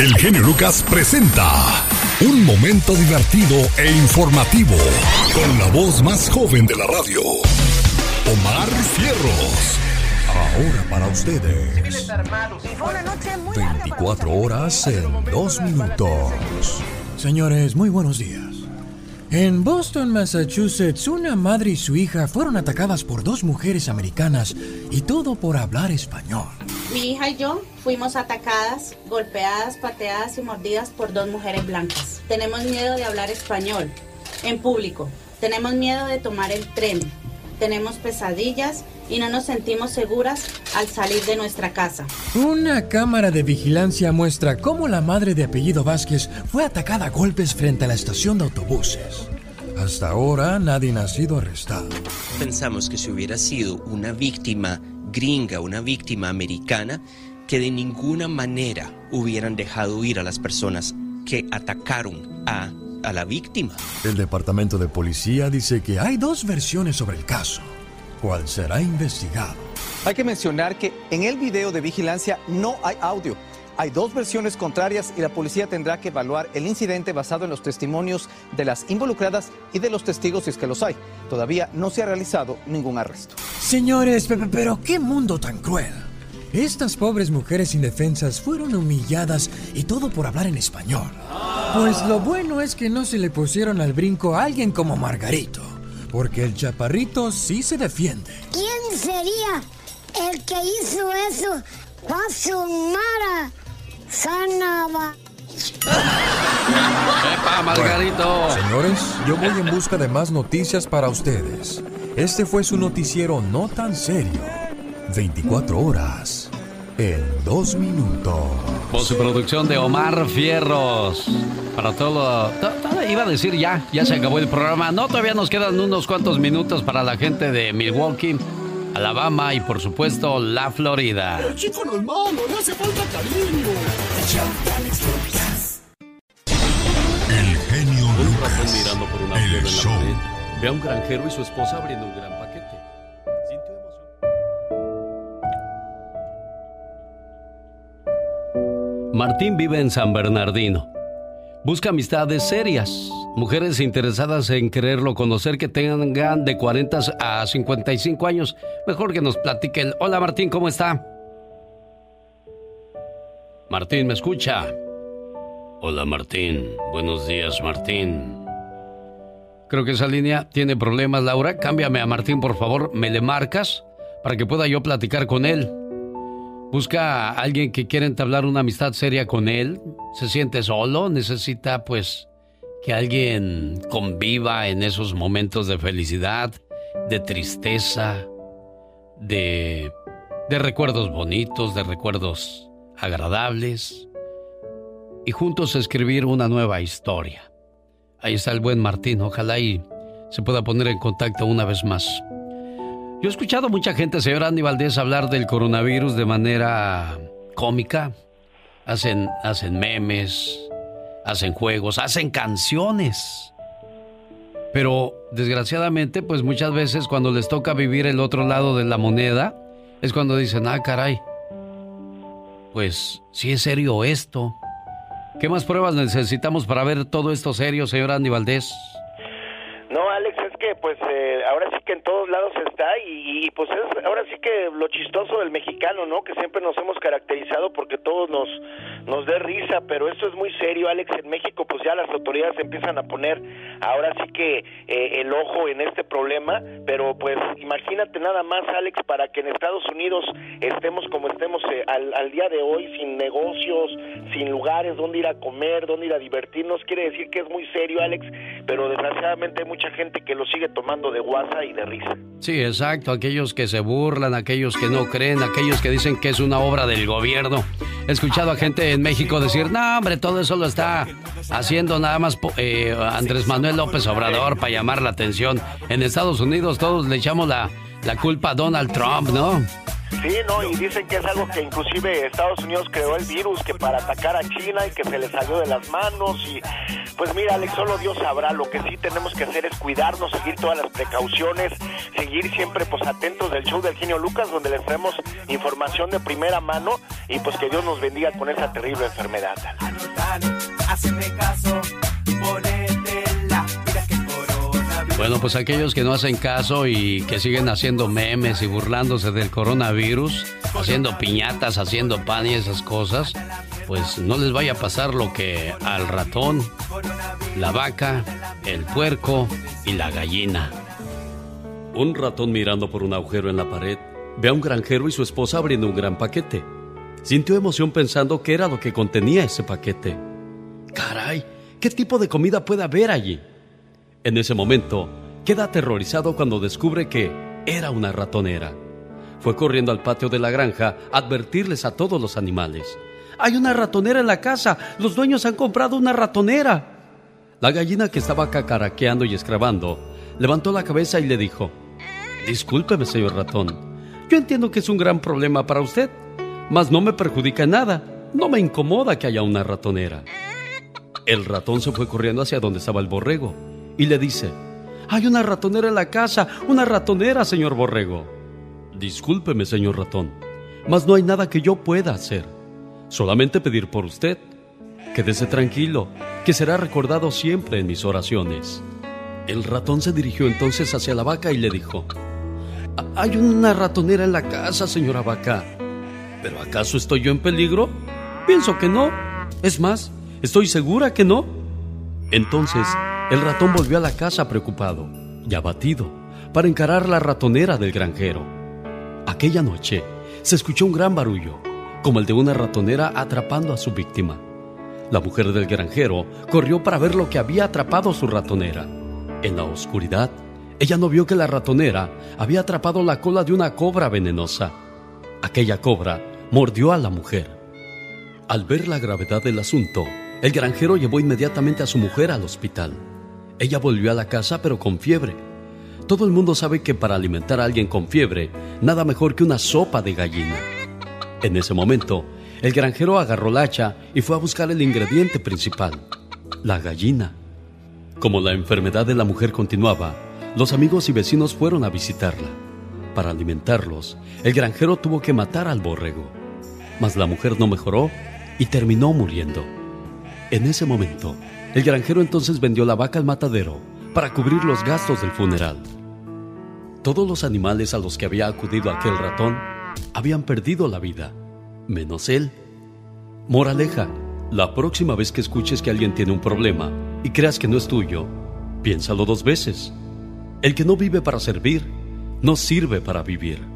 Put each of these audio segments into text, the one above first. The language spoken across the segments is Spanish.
El genio Lucas presenta un momento divertido e informativo con la voz más joven de la radio, Omar Fierros. Ahora para ustedes. 24 horas en 2 minutos. Señores, muy buenos días. En Boston, Massachusetts, una madre y su hija fueron atacadas por dos mujeres americanas y todo por hablar español. Mi hija y yo fuimos atacadas, golpeadas, pateadas y mordidas por dos mujeres blancas. Tenemos miedo de hablar español en público. Tenemos miedo de tomar el tren. Tenemos pesadillas y no nos sentimos seguras al salir de nuestra casa. Una cámara de vigilancia muestra cómo la madre de apellido Vázquez fue atacada a golpes frente a la estación de autobuses. Hasta ahora nadie ha sido arrestado. Pensamos que si hubiera sido una víctima gringa, una víctima americana, que de ninguna manera hubieran dejado ir a las personas que atacaron a, a la víctima. El departamento de policía dice que hay dos versiones sobre el caso, cuál será investigado. Hay que mencionar que en el video de vigilancia no hay audio. Hay dos versiones contrarias y la policía tendrá que evaluar el incidente basado en los testimonios de las involucradas y de los testigos si es que los hay. Todavía no se ha realizado ningún arresto. Señores, pero qué mundo tan cruel. Estas pobres mujeres indefensas fueron humilladas y todo por hablar en español. Pues lo bueno es que no se le pusieron al brinco a alguien como Margarito, porque el chaparrito sí se defiende. ¿Quién sería el que hizo eso? Mara Sanaba. ¡Epa, Margarito! señores, yo voy en busca de más noticias para ustedes. Este fue su noticiero no tan serio. 24 horas en 2 minutos. Por su producción de Omar Fierros. Para todo, Iba a decir ya, ya se acabó el programa. No, todavía nos quedan unos cuantos minutos para la gente de Milwaukee. Alabama y por supuesto la Florida. El chico no es malo, le hace falta cariño. El genio Un Lucas. ratón mirando por una El show. Ve a un granjero y su esposa abriendo un gran Martín vive en San Bernardino. Busca amistades serias, mujeres interesadas en quererlo conocer que tengan de 40 a 55 años. Mejor que nos platiquen. Hola Martín, ¿cómo está? Martín, ¿me escucha? Hola Martín, buenos días Martín. Creo que esa línea tiene problemas, Laura. Cámbiame a Martín, por favor. ¿Me le marcas para que pueda yo platicar con él? Busca a alguien que quiera entablar una amistad seria con él. Se siente solo, necesita pues que alguien conviva en esos momentos de felicidad, de tristeza, de, de recuerdos bonitos, de recuerdos agradables y juntos escribir una nueva historia. Ahí está el buen Martín, ojalá y se pueda poner en contacto una vez más. Yo he escuchado a mucha gente, señor Andy Valdés, hablar del coronavirus de manera cómica. Hacen, hacen memes, hacen juegos, hacen canciones. Pero desgraciadamente, pues muchas veces cuando les toca vivir el otro lado de la moneda, es cuando dicen, ah, caray, pues sí es serio esto. ¿Qué más pruebas necesitamos para ver todo esto serio, señor Andy Valdés? No, Alex, es que pues eh, ahora sí en todos lados está y, y, pues es ahora sí que lo chistoso del mexicano, ¿no? Que siempre nos hemos caracterizado porque todos nos nos dé risa, pero esto es muy serio, Alex. En México pues ya las autoridades empiezan a poner ahora sí que eh, el ojo en este problema, pero pues imagínate nada más, Alex, para que en Estados Unidos estemos como estemos eh, al, al día de hoy, sin negocios, sin lugares donde ir a comer, donde ir a divertirnos, quiere decir que es muy serio, Alex, pero desgraciadamente hay mucha gente que lo sigue tomando de guasa y de Sí, exacto. Aquellos que se burlan, aquellos que no creen, aquellos que dicen que es una obra del gobierno. He escuchado a gente en México decir, no, hombre, todo eso lo está haciendo nada más eh, Andrés Manuel López Obrador para llamar la atención. En Estados Unidos todos le echamos la, la culpa a Donald Trump, ¿no? Sí, no, y dicen que es algo que inclusive Estados Unidos creó el virus que para atacar a China y que se le salió de las manos y pues mira, Alex, solo Dios sabrá, lo que sí tenemos que hacer es cuidarnos, seguir todas las precauciones, seguir siempre pues atentos del show del genio Lucas donde les traemos información de primera mano y pues que Dios nos bendiga con esa terrible enfermedad. caso, bueno, pues aquellos que no hacen caso y que siguen haciendo memes y burlándose del coronavirus, haciendo piñatas, haciendo pan y esas cosas, pues no les vaya a pasar lo que al ratón, la vaca, el puerco y la gallina. Un ratón mirando por un agujero en la pared ve a un granjero y su esposa abriendo un gran paquete. Sintió emoción pensando qué era lo que contenía ese paquete. Caray, ¿qué tipo de comida puede haber allí? En ese momento, queda aterrorizado cuando descubre que era una ratonera. Fue corriendo al patio de la granja a advertirles a todos los animales. Hay una ratonera en la casa. Los dueños han comprado una ratonera. La gallina que estaba cacaraqueando y escrabando levantó la cabeza y le dijo, Discúlpeme, señor ratón. Yo entiendo que es un gran problema para usted, mas no me perjudica en nada. No me incomoda que haya una ratonera. El ratón se fue corriendo hacia donde estaba el borrego y le dice, hay una ratonera en la casa, una ratonera, señor borrego. Discúlpeme, señor ratón, mas no hay nada que yo pueda hacer. Solamente pedir por usted. Quédese tranquilo, que será recordado siempre en mis oraciones. El ratón se dirigió entonces hacia la vaca y le dijo, Hay una ratonera en la casa, señora vaca. ¿Pero acaso estoy yo en peligro? Pienso que no. Es más, estoy segura que no. Entonces el ratón volvió a la casa preocupado y abatido para encarar la ratonera del granjero. Aquella noche se escuchó un gran barullo, como el de una ratonera atrapando a su víctima. La mujer del granjero corrió para ver lo que había atrapado su ratonera. En la oscuridad, ella no vio que la ratonera había atrapado la cola de una cobra venenosa. Aquella cobra mordió a la mujer. Al ver la gravedad del asunto, el granjero llevó inmediatamente a su mujer al hospital. Ella volvió a la casa pero con fiebre. Todo el mundo sabe que para alimentar a alguien con fiebre, nada mejor que una sopa de gallina. En ese momento, el granjero agarró la hacha y fue a buscar el ingrediente principal, la gallina. Como la enfermedad de la mujer continuaba, los amigos y vecinos fueron a visitarla. Para alimentarlos, el granjero tuvo que matar al borrego. Mas la mujer no mejoró y terminó muriendo. En ese momento, el granjero entonces vendió la vaca al matadero para cubrir los gastos del funeral. Todos los animales a los que había acudido aquel ratón habían perdido la vida, menos él. Moraleja, la próxima vez que escuches que alguien tiene un problema y creas que no es tuyo, piénsalo dos veces. El que no vive para servir, no sirve para vivir.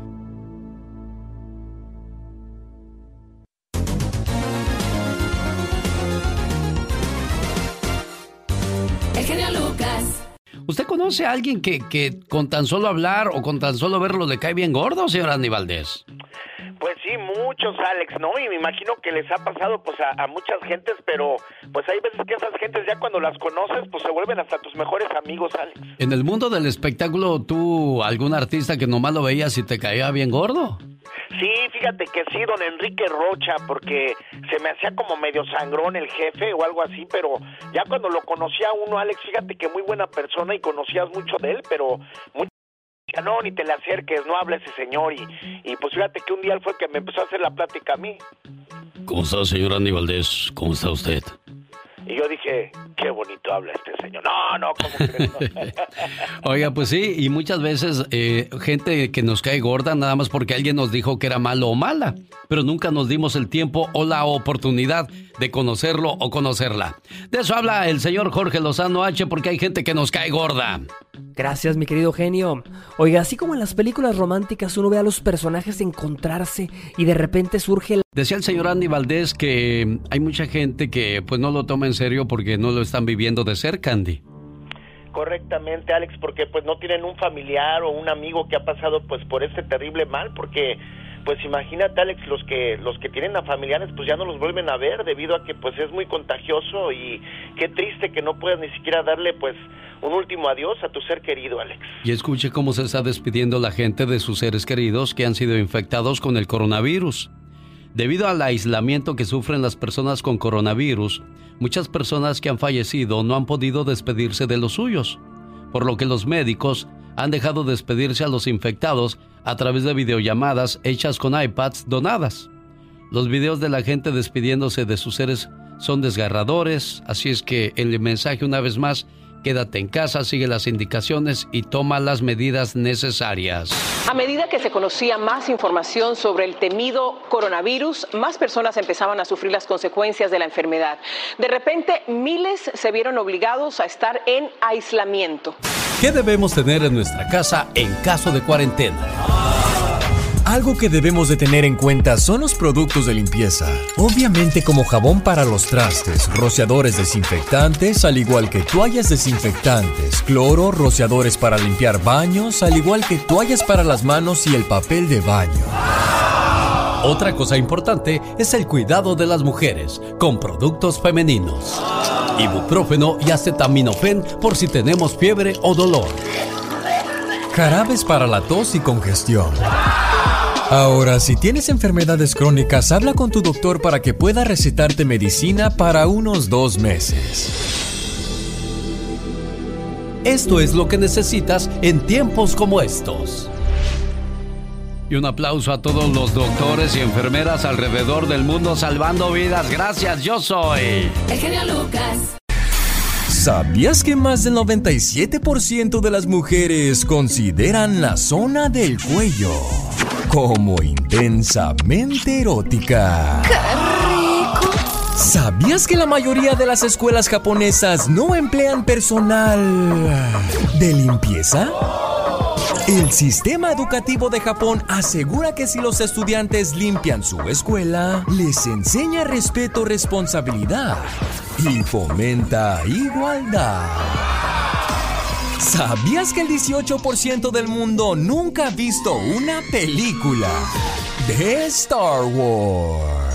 ¿Usted conoce a alguien que, que, con tan solo hablar o con tan solo verlo le cae bien gordo, señor Andy Valdés? Pues sí, muchos, Alex, ¿no? Y me imagino que les ha pasado pues a, a, muchas gentes, pero pues hay veces que esas gentes ya cuando las conoces pues se vuelven hasta tus mejores amigos, Alex. En el mundo del espectáculo, ¿tú algún artista que nomás lo veías y te caía bien gordo? Sí, fíjate que sí, don Enrique Rocha, porque se me hacía como medio sangrón el jefe o algo así, pero ya cuando lo conocía uno, Alex, fíjate que muy buena persona y conocías mucho de él, pero muy no, ni te le acerques, no hable ese señor. Y, y pues fíjate que un día él fue el que me empezó a hacer la plática a mí. ¿Cómo está, señor Andy Valdés? ¿Cómo está usted? Y yo dije, qué bonito habla este señor. No, no, ¿cómo crees? Oiga, pues sí, y muchas veces eh, gente que nos cae gorda nada más porque alguien nos dijo que era malo o mala, pero nunca nos dimos el tiempo o la oportunidad de conocerlo o conocerla. De eso habla el señor Jorge Lozano H porque hay gente que nos cae gorda. Gracias, mi querido genio. Oiga, así como en las películas románticas uno ve a los personajes encontrarse y de repente surge el... Decía el señor Andy Valdés que hay mucha gente que pues no lo toma en serio porque no lo están viviendo de cerca, Andy. Correctamente, Alex, porque pues no tienen un familiar o un amigo que ha pasado pues por este terrible mal, porque pues imagínate Alex, los que los que tienen a familiares pues ya no los vuelven a ver debido a que pues es muy contagioso y qué triste que no puedas ni siquiera darle pues un último adiós a tu ser querido, Alex. Y escuche cómo se está despidiendo la gente de sus seres queridos que han sido infectados con el coronavirus. Debido al aislamiento que sufren las personas con coronavirus, muchas personas que han fallecido no han podido despedirse de los suyos, por lo que los médicos han dejado despedirse a los infectados a través de videollamadas hechas con iPads donadas. Los videos de la gente despidiéndose de sus seres son desgarradores, así es que el mensaje una vez más Quédate en casa, sigue las indicaciones y toma las medidas necesarias. A medida que se conocía más información sobre el temido coronavirus, más personas empezaban a sufrir las consecuencias de la enfermedad. De repente, miles se vieron obligados a estar en aislamiento. ¿Qué debemos tener en nuestra casa en caso de cuarentena? Algo que debemos de tener en cuenta son los productos de limpieza. Obviamente como jabón para los trastes, rociadores desinfectantes, al igual que toallas desinfectantes, cloro, rociadores para limpiar baños, al igual que toallas para las manos y el papel de baño. Otra cosa importante es el cuidado de las mujeres con productos femeninos. Ibuprofeno y acetaminofén por si tenemos fiebre o dolor. Jarabes para la tos y congestión. Ahora, si tienes enfermedades crónicas, habla con tu doctor para que pueda recetarte medicina para unos dos meses. Esto es lo que necesitas en tiempos como estos. Y un aplauso a todos los doctores y enfermeras alrededor del mundo salvando vidas. Gracias, yo soy. El genio Lucas. ¿Sabías que más del 97% de las mujeres consideran la zona del cuello como intensamente erótica. ¡Qué rico! ¿Sabías que la mayoría de las escuelas japonesas no emplean personal de limpieza? El sistema educativo de Japón asegura que si los estudiantes limpian su escuela, les enseña respeto, responsabilidad y fomenta igualdad. ¿Sabías que el 18% del mundo nunca ha visto una película de Star Wars?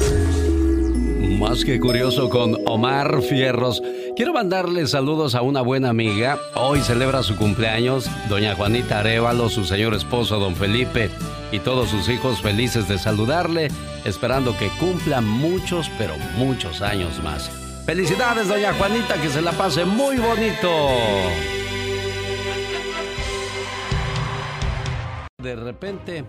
Más que curioso con Omar Fierros. Quiero mandarle saludos a una buena amiga. Hoy celebra su cumpleaños, doña Juanita Arevalo, su señor esposo, don Felipe, y todos sus hijos felices de saludarle, esperando que cumpla muchos, pero muchos años más. Felicidades, doña Juanita, que se la pase muy bonito. De repente,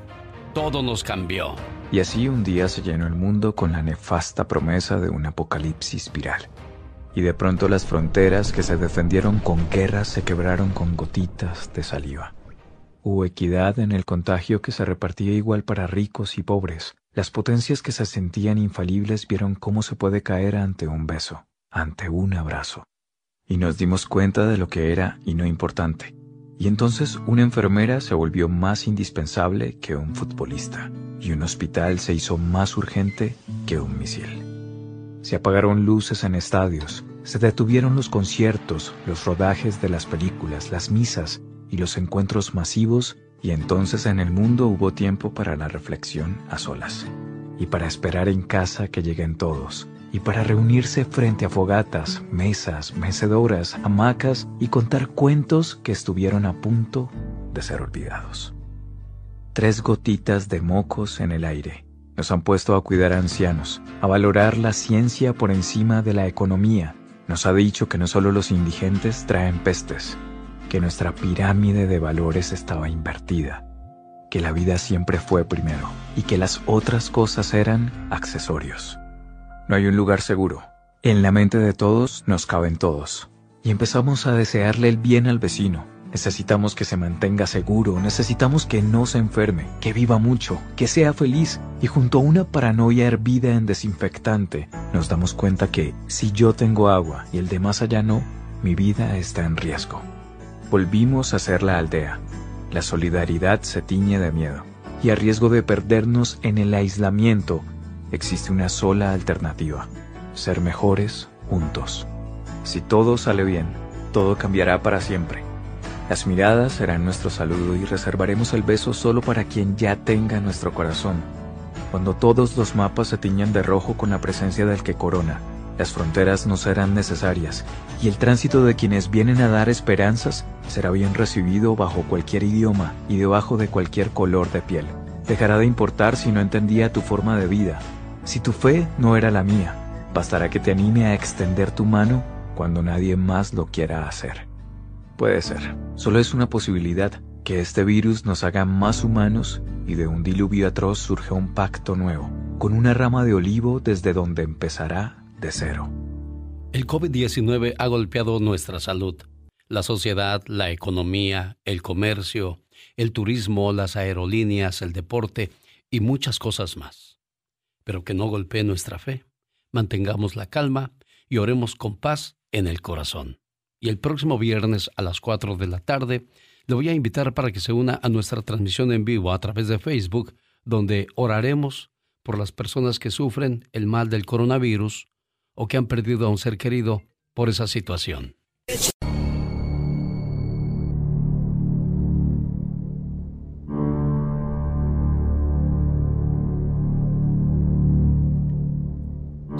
todo nos cambió. Y así un día se llenó el mundo con la nefasta promesa de un apocalipsis viral. Y de pronto las fronteras que se defendieron con guerras se quebraron con gotitas de saliva. Hubo equidad en el contagio que se repartía igual para ricos y pobres. Las potencias que se sentían infalibles vieron cómo se puede caer ante un beso, ante un abrazo. Y nos dimos cuenta de lo que era y no importante y entonces una enfermera se volvió más indispensable que un futbolista, y un hospital se hizo más urgente que un misil. Se apagaron luces en estadios, se detuvieron los conciertos, los rodajes de las películas, las misas y los encuentros masivos, y entonces en el mundo hubo tiempo para la reflexión a solas, y para esperar en casa que lleguen todos, y para reunirse frente a fogatas, mesas, mecedoras, hamacas y contar cuentos que estuvieron a punto de ser olvidados. Tres gotitas de mocos en el aire nos han puesto a cuidar a ancianos, a valorar la ciencia por encima de la economía. Nos ha dicho que no solo los indigentes traen pestes, que nuestra pirámide de valores estaba invertida, que la vida siempre fue primero y que las otras cosas eran accesorios. No hay un lugar seguro. En la mente de todos nos caben todos. Y empezamos a desearle el bien al vecino. Necesitamos que se mantenga seguro, necesitamos que no se enferme, que viva mucho, que sea feliz. Y junto a una paranoia hervida en desinfectante, nos damos cuenta que si yo tengo agua y el de más allá no, mi vida está en riesgo. Volvimos a ser la aldea. La solidaridad se tiñe de miedo. Y a riesgo de perdernos en el aislamiento, existe una sola alternativa, ser mejores juntos. Si todo sale bien, todo cambiará para siempre. Las miradas serán nuestro saludo y reservaremos el beso solo para quien ya tenga nuestro corazón. Cuando todos los mapas se tiñan de rojo con la presencia del que corona, las fronteras no serán necesarias y el tránsito de quienes vienen a dar esperanzas será bien recibido bajo cualquier idioma y debajo de cualquier color de piel. Dejará de importar si no entendía tu forma de vida, si tu fe no era la mía, bastará que te anime a extender tu mano cuando nadie más lo quiera hacer. Puede ser, solo es una posibilidad que este virus nos haga más humanos y de un diluvio atroz surge un pacto nuevo, con una rama de olivo desde donde empezará de cero. El COVID-19 ha golpeado nuestra salud, la sociedad, la economía, el comercio, el turismo, las aerolíneas, el deporte y muchas cosas más. Pero que no golpee nuestra fe. Mantengamos la calma y oremos con paz en el corazón. Y el próximo viernes a las 4 de la tarde le voy a invitar para que se una a nuestra transmisión en vivo a través de Facebook, donde oraremos por las personas que sufren el mal del coronavirus o que han perdido a un ser querido por esa situación.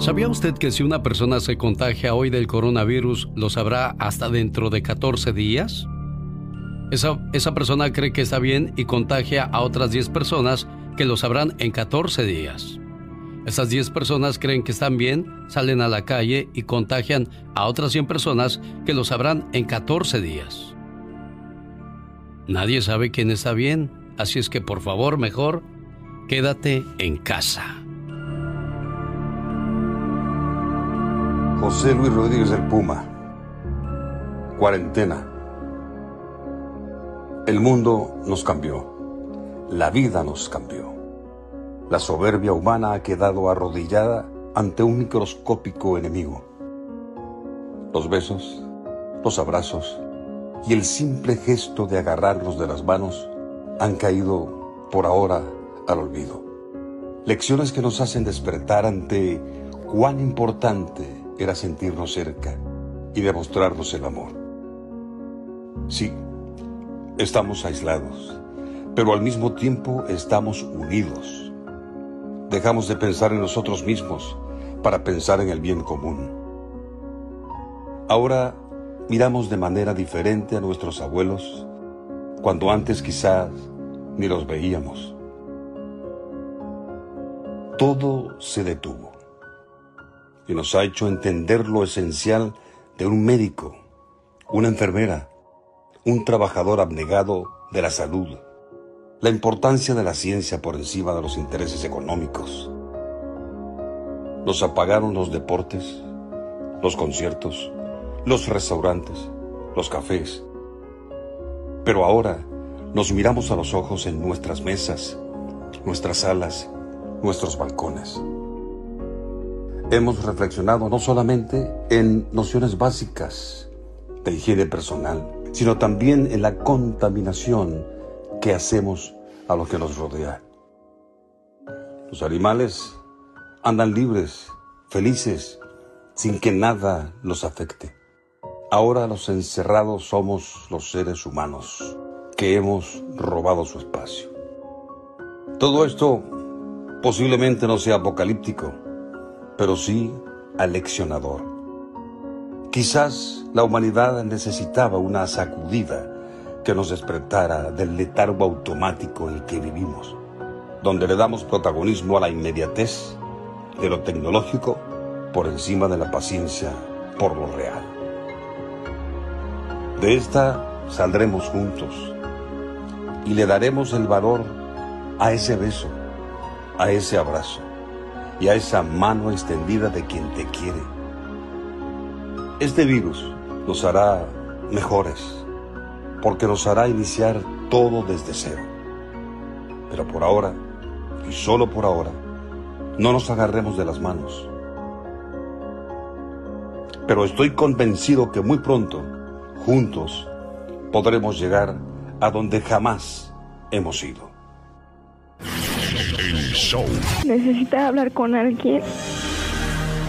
¿Sabía usted que si una persona se contagia hoy del coronavirus, lo sabrá hasta dentro de 14 días? Esa, persona cree que está bien y contagia a otras 10 personas que lo sabrán en 14 días. Esas 10 personas creen que están bien, salen a la calle y contagian a otras 100 personas que lo sabrán en 14 días. Nadie sabe quién está bien, así es que por favor, mejor, quédate en casa. José Luis Rodríguez del Puma. Cuarentena. El mundo nos cambió. La vida nos cambió. La soberbia humana ha quedado arrodillada ante un microscópico enemigo. Los besos, los abrazos y el simple gesto de agarrarnos de las manos han caído por ahora al olvido. Lecciones que nos hacen despertar ante cuán importante era sentirnos cerca y demostrarnos el amor. Sí, Estamos aislados, pero al mismo tiempo estamos unidos. Dejamos de pensar en nosotros mismos para pensar en el bien común. Ahora miramos de manera diferente a nuestros abuelos cuando antes quizás ni los veíamos. Todo se detuvo nos ha hecho entender lo esencial de un médico, una enfermera, un trabajador abnegado de la salud, la importancia de la ciencia por encima de los intereses económicos. Nos apagaron los deportes, los conciertos, los restaurantes, los cafés. Pero ahora nos miramos a los ojos en nuestras mesas, nuestras salas, nuestros balcones. Hemos reflexionado no solamente en nociones básicas de higiene personal, sino también en la contaminación que hacemos a lo que nos rodea. Los animales andan libres, felices, sin que nada los afecte. Ahora los encerrados somos los seres humanos que hemos robado su espacio. Todo esto posiblemente no sea apocalíptico, pero sí aleccionador. Quizás la humanidad necesitaba una sacudida que nos despertara del letargo automático en que vivimos, donde le damos protagonismo a la inmediatez de lo tecnológico por encima de la paciencia por lo real. De esta saldremos juntos y le daremos el valor a ese beso, a ese abrazo y a esa mano extendida de quien te quiere este virus nos hará mejores, porque nos hará iniciar todo desde cero. Pero por ahora, y solo por ahora, no nos agarremos de las manos. Pero estoy convencido que muy pronto, juntos, podremos llegar a donde jamás hemos ido. Necesita hablar con alguien.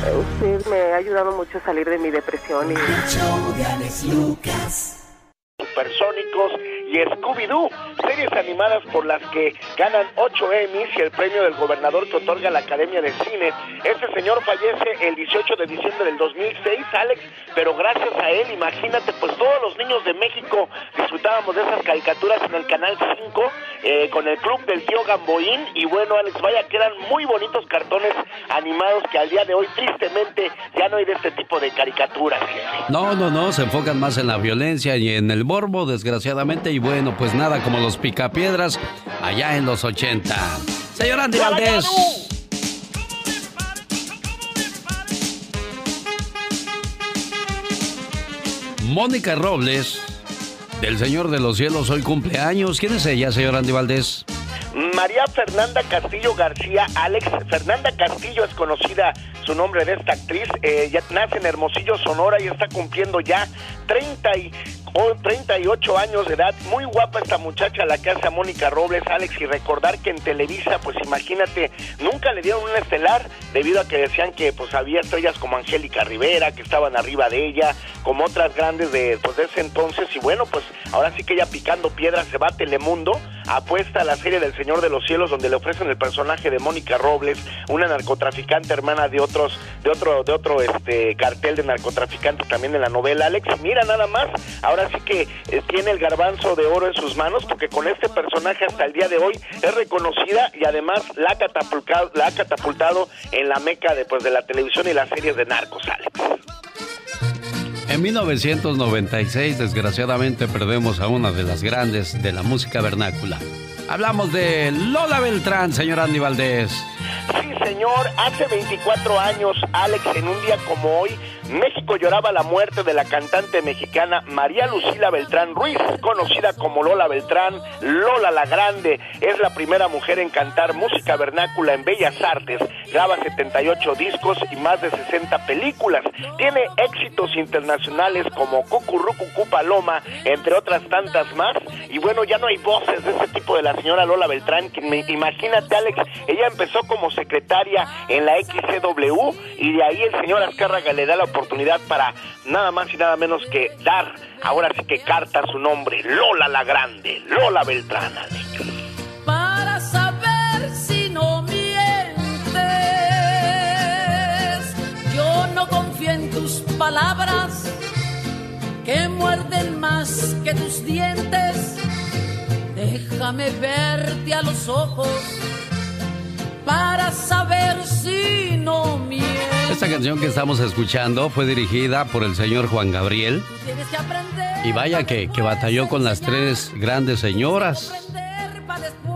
Usted me ha ayudado mucho a salir de mi depresión y... Supersónicos y Scooby-Doo, series animadas por las que ganan 8 Emmys y el premio del gobernador que otorga la Academia de Cine. Este señor fallece el 18 de diciembre del 2006, Alex, pero gracias a él, imagínate, pues todos los niños de México disfrutábamos de esas caricaturas en el Canal 5 eh, con el club del tío Gamboín y bueno, Alex, vaya que eran muy bonitos cartones animados que al día de hoy tristemente ya no hay de este tipo de caricaturas. No, no, no, se enfocan más en la violencia y en el morbo, desgraciadamente, y bueno, pues nada como los picapiedras allá en los 80. Señor Andy Valdés. Mónica Robles, del Señor de los Cielos, hoy cumpleaños. ¿Quién es ella, señor Andy Valdés? María Fernanda Castillo García, Alex Fernanda Castillo es conocida su nombre de esta actriz, eh, ya nace en Hermosillo, Sonora y está cumpliendo ya 30 y, 38 años de edad. Muy guapa esta muchacha, la que hace a Mónica Robles, Alex, y recordar que en Televisa, pues imagínate, nunca le dieron un estelar debido a que decían que pues había estrellas como Angélica Rivera, que estaban arriba de ella, como otras grandes de, pues, ese entonces, y bueno, pues ahora sí que ella picando piedras se va a Telemundo, apuesta a la serie del Señor de los Cielos, donde le ofrecen el personaje de Mónica Robles, una narcotraficante hermana de otros, de otro, de otro este cartel de narcotraficantes también en la novela, Alex. Mira nada más, ahora sí que eh, tiene el garbanzo de oro en sus manos, porque con este personaje hasta el día de hoy es reconocida y además la ha catapultado, la ha catapultado en la meca de, pues, de la televisión y las series de narcos, Alex. En 1996, desgraciadamente, perdemos a una de las grandes de la música vernácula. Hablamos de Lola Beltrán, señor Andy Valdés. Sí, señor, hace 24 años, Alex, en un día como hoy, México lloraba la muerte de la cantante mexicana María Lucila Beltrán Ruiz, conocida como Lola Beltrán, Lola la Grande. Es la primera mujer en cantar música vernácula en Bellas Artes. Graba 78 discos y más de 60 películas. Tiene éxitos internacionales como Cucurrucucú Paloma, entre otras tantas más. Y bueno, ya no hay voces de ese tipo de la señora Lola Beltrán. Que imagínate, Alex, ella empezó como secretaria en la XCW y de ahí el señor Azcárraga le da la oportunidad para nada más y nada menos que dar, ahora sí que carta su nombre, Lola la Grande, Lola Beltrán. Para saber si no mientes, yo no confío en tus palabras que muerden más que tus dientes. Déjame verte a los ojos para saber si no mientes. Esta canción que estamos escuchando fue dirigida por el señor Juan Gabriel. Y vaya que, que batalló con las tres grandes señoras.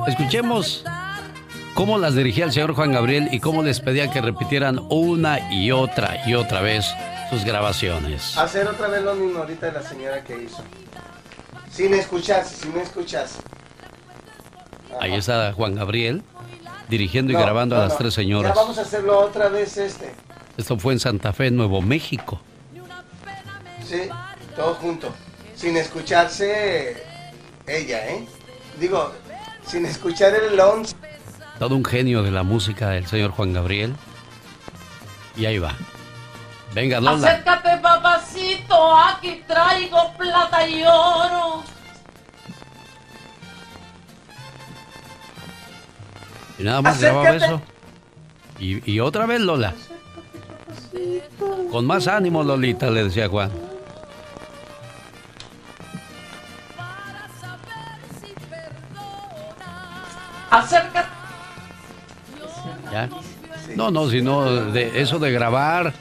Escuchemos cómo las dirigía el señor Juan Gabriel y cómo les pedía que repitieran una y otra y otra vez sus grabaciones. Hacer otra vez lo mismo ahorita de la señora que hizo. Sin escucharse, sin escucharse. Ahí está Juan Gabriel dirigiendo y grabando no, a las no. tres Ya señoras. vamos a hacerlo otra vez este. Esto fue en Santa Fe, Nuevo México. Sí, todo junto. Sin escucharse ella, ¿eh? Digo, sin escuchar el 11. Todo un genio de la música del señor Juan Gabriel. Y ahí va. Venga, Lola. Acércate, papacito, aquí traigo plata y oro. Y nada más grababa eso. Y, y otra vez Lola. Con más ánimo, Lolita, le decía Juan. Acércate. ¿Ya? No, no, sino de eso de grabar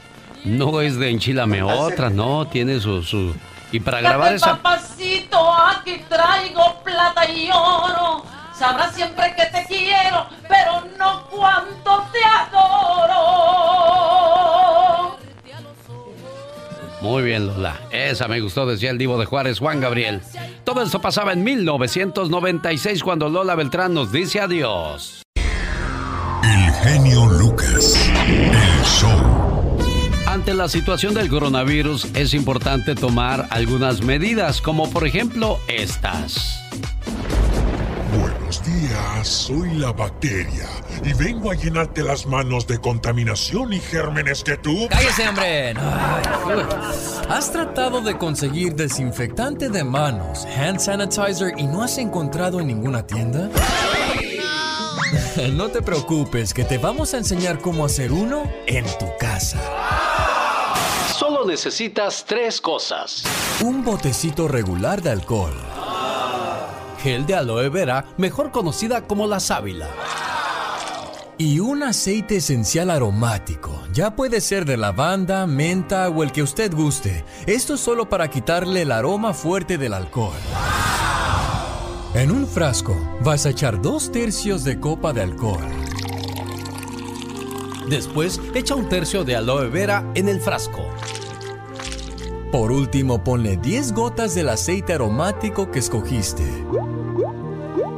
no es de enchilame otra, no, tiene su, su... Y para grabar esa... papacito, aquí traigo plata y oro. Sabrás siempre que te quiero, pero no cuánto te adoro. Muy bien, Lola. Esa me gustó, decía el divo de Juárez, Juan Gabriel. Todo esto pasaba en 1996 cuando Lola Beltrán nos dice adiós. El genio Lucas. El show. Ante la situación del coronavirus es importante tomar algunas medidas, como por ejemplo estas. Buenos días, soy la bacteria y vengo a llenarte las manos de contaminación y gérmenes que tú... ¡Cállese, hombre! ¿Has tratado de conseguir desinfectante de manos, hand sanitizer y no has encontrado en ninguna tienda? No te preocupes, que te vamos a enseñar cómo hacer uno en tu casa. Solo necesitas tres cosas. Un botecito regular de alcohol. Gel de aloe vera, mejor conocida como la sábila. Y un aceite esencial aromático. Ya puede ser de lavanda, menta o el que usted guste. Esto es solo para quitarle el aroma fuerte del alcohol. En un frasco vas a echar dos tercios de copa de alcohol. Después echa un tercio de aloe vera en el frasco. Por último, ponle 10 gotas del aceite aromático que escogiste.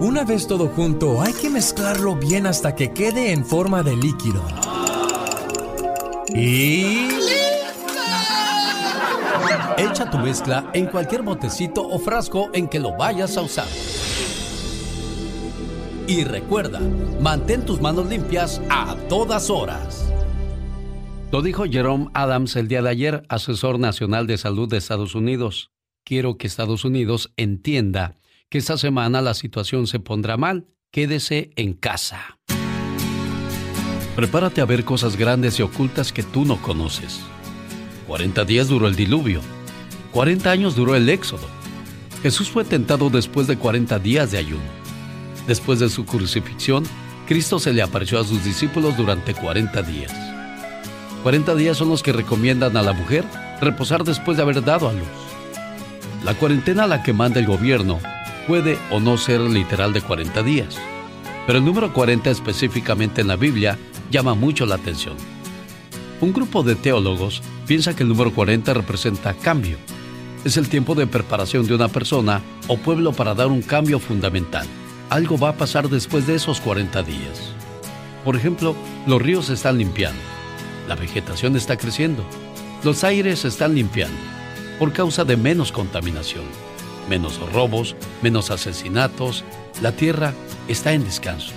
Una vez todo junto, hay que mezclarlo bien hasta que quede en forma de líquido. Y... Echa tu mezcla en cualquier botecito o frasco en que lo vayas a usar. Y recuerda, mantén tus manos limpias a todas horas. Lo dijo Jerome Adams el día de ayer, asesor nacional de salud de Estados Unidos. Quiero que Estados Unidos entienda que esta semana la situación se pondrá mal. Quédese en casa. Prepárate a ver cosas grandes y ocultas que tú no conoces. 40 días duró el diluvio. 40 años duró el éxodo. Jesús fue tentado después de 40 días de ayuno. Después de su crucifixión, Cristo se le apareció a sus discípulos durante 40 días. 40 días son los que recomiendan a la mujer reposar después de haber dado a luz. La cuarentena a la que manda el gobierno puede o no ser literal de 40 días, pero el número 40 específicamente en la Biblia llama mucho la atención. Un grupo de teólogos piensa que el número 40 representa cambio. Es el tiempo de preparación de una persona o pueblo para dar un cambio fundamental algo va a pasar después de esos 40 días. Por ejemplo, los ríos se están limpiando, la vegetación está creciendo, los aires se están limpiando por causa de menos contaminación, menos robos, menos asesinatos, la tierra está en descanso,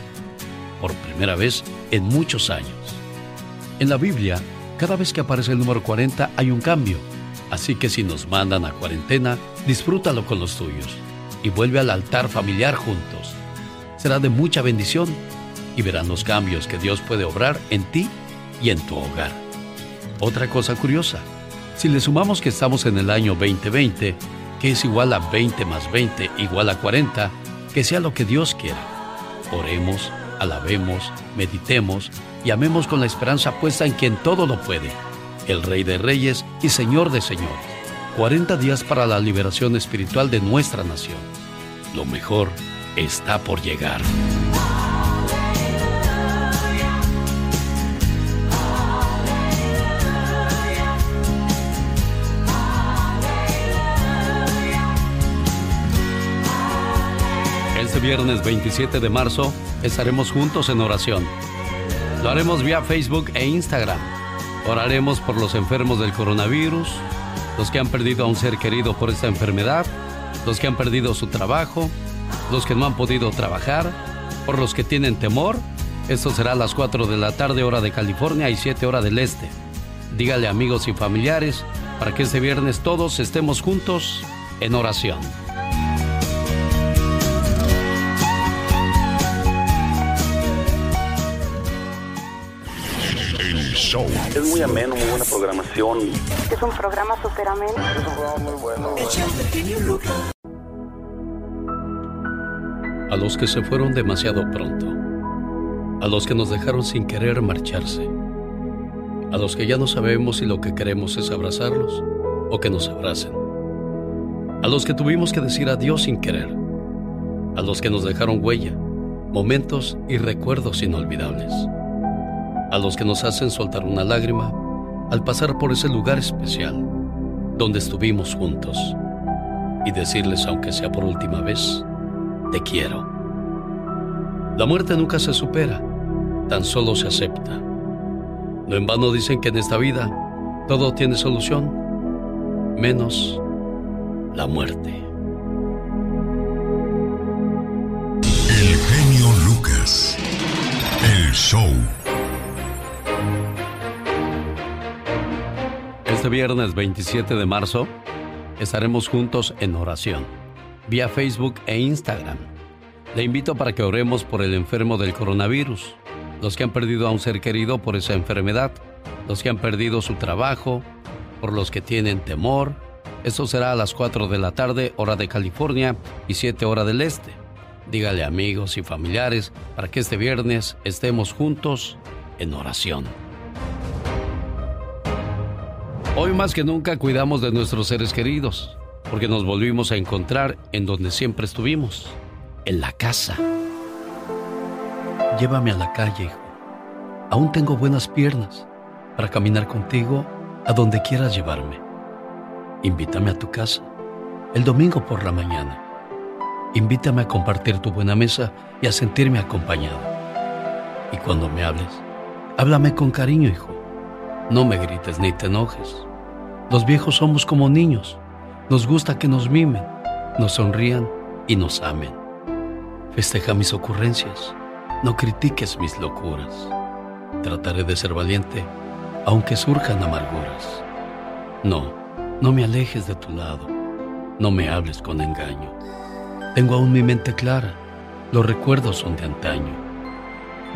por primera vez en muchos años. En la Biblia, cada vez que aparece el número 40 hay un cambio, así que si nos mandan a cuarentena, disfrútalo con los tuyos y vuelve al altar familiar juntos será de mucha bendición y verán los cambios que Dios puede obrar en ti y en tu hogar. Otra cosa curiosa, si le sumamos que estamos en el año 2020, que es igual a 20 más 20 igual a 40, que sea lo que Dios quiera. Oremos, alabemos, meditemos y amemos con la esperanza puesta en quien todo lo puede, el Rey de Reyes y Señor de Señores. 40 días para la liberación espiritual de nuestra nación. Lo mejor está por llegar. Viernes 27 de marzo estaremos juntos en oración. Lo haremos vía Facebook e Instagram. Oraremos por los enfermos del coronavirus, los que han perdido a un ser querido por esta enfermedad, los que han perdido su trabajo, los que no han podido trabajar, por los que tienen temor. Esto será a las 4 de la tarde hora de California y 7 hora del este. Dígale amigos y familiares para que este viernes todos estemos juntos en oración. Show. Es muy ameno, muy buena programación. Es un programa súper ameno. Es un programa muy bueno. a los que se fueron demasiado pronto, a los que nos dejaron sin querer marcharse, a los que ya no sabemos si lo que queremos es abrazarlos o que nos abracen, a los que tuvimos que decir adiós sin querer, a los que nos dejaron huella, momentos y recuerdos inolvidables, a los que nos hacen soltar una lágrima al pasar por ese lugar especial donde estuvimos juntos y decirles, aunque sea por última vez, te quiero. La muerte nunca se supera, tan solo se acepta. No en vano dicen que en esta vida todo tiene solución, menos la muerte. El genio El show. Este viernes 27 de marzo estaremos juntos en oración, vía Facebook e Instagram. Le invito para que oremos por el enfermo del coronavirus, los que han perdido a un ser querido por esa enfermedad, los que han perdido su trabajo, por los que tienen temor. Eso será a las 4 de la tarde, hora de California, y 7 hora del este. Dígale amigos y familiares para que este viernes estemos juntos en oración. Hoy más que nunca cuidamos de nuestros seres queridos, porque nos volvimos a encontrar en donde siempre estuvimos, en la casa. Llévame a la calle, hijo. Aún tengo buenas piernas para caminar contigo a donde quieras llevarme. Invítame a tu casa el domingo por la mañana. Invítame a compartir tu buena mesa y a sentirme acompañado. Y cuando me hables, háblame con cariño, hijo. No me grites ni te enojes. Los viejos somos como niños. Nos gusta que nos mimen, nos sonrían y nos amen. Festeja mis ocurrencias. No critiques mis locuras. Trataré de ser valiente, aunque surjan amarguras. No, no me alejes de tu lado. No me hables con engaño. Tengo aún mi mente clara. Los recuerdos son de antaño.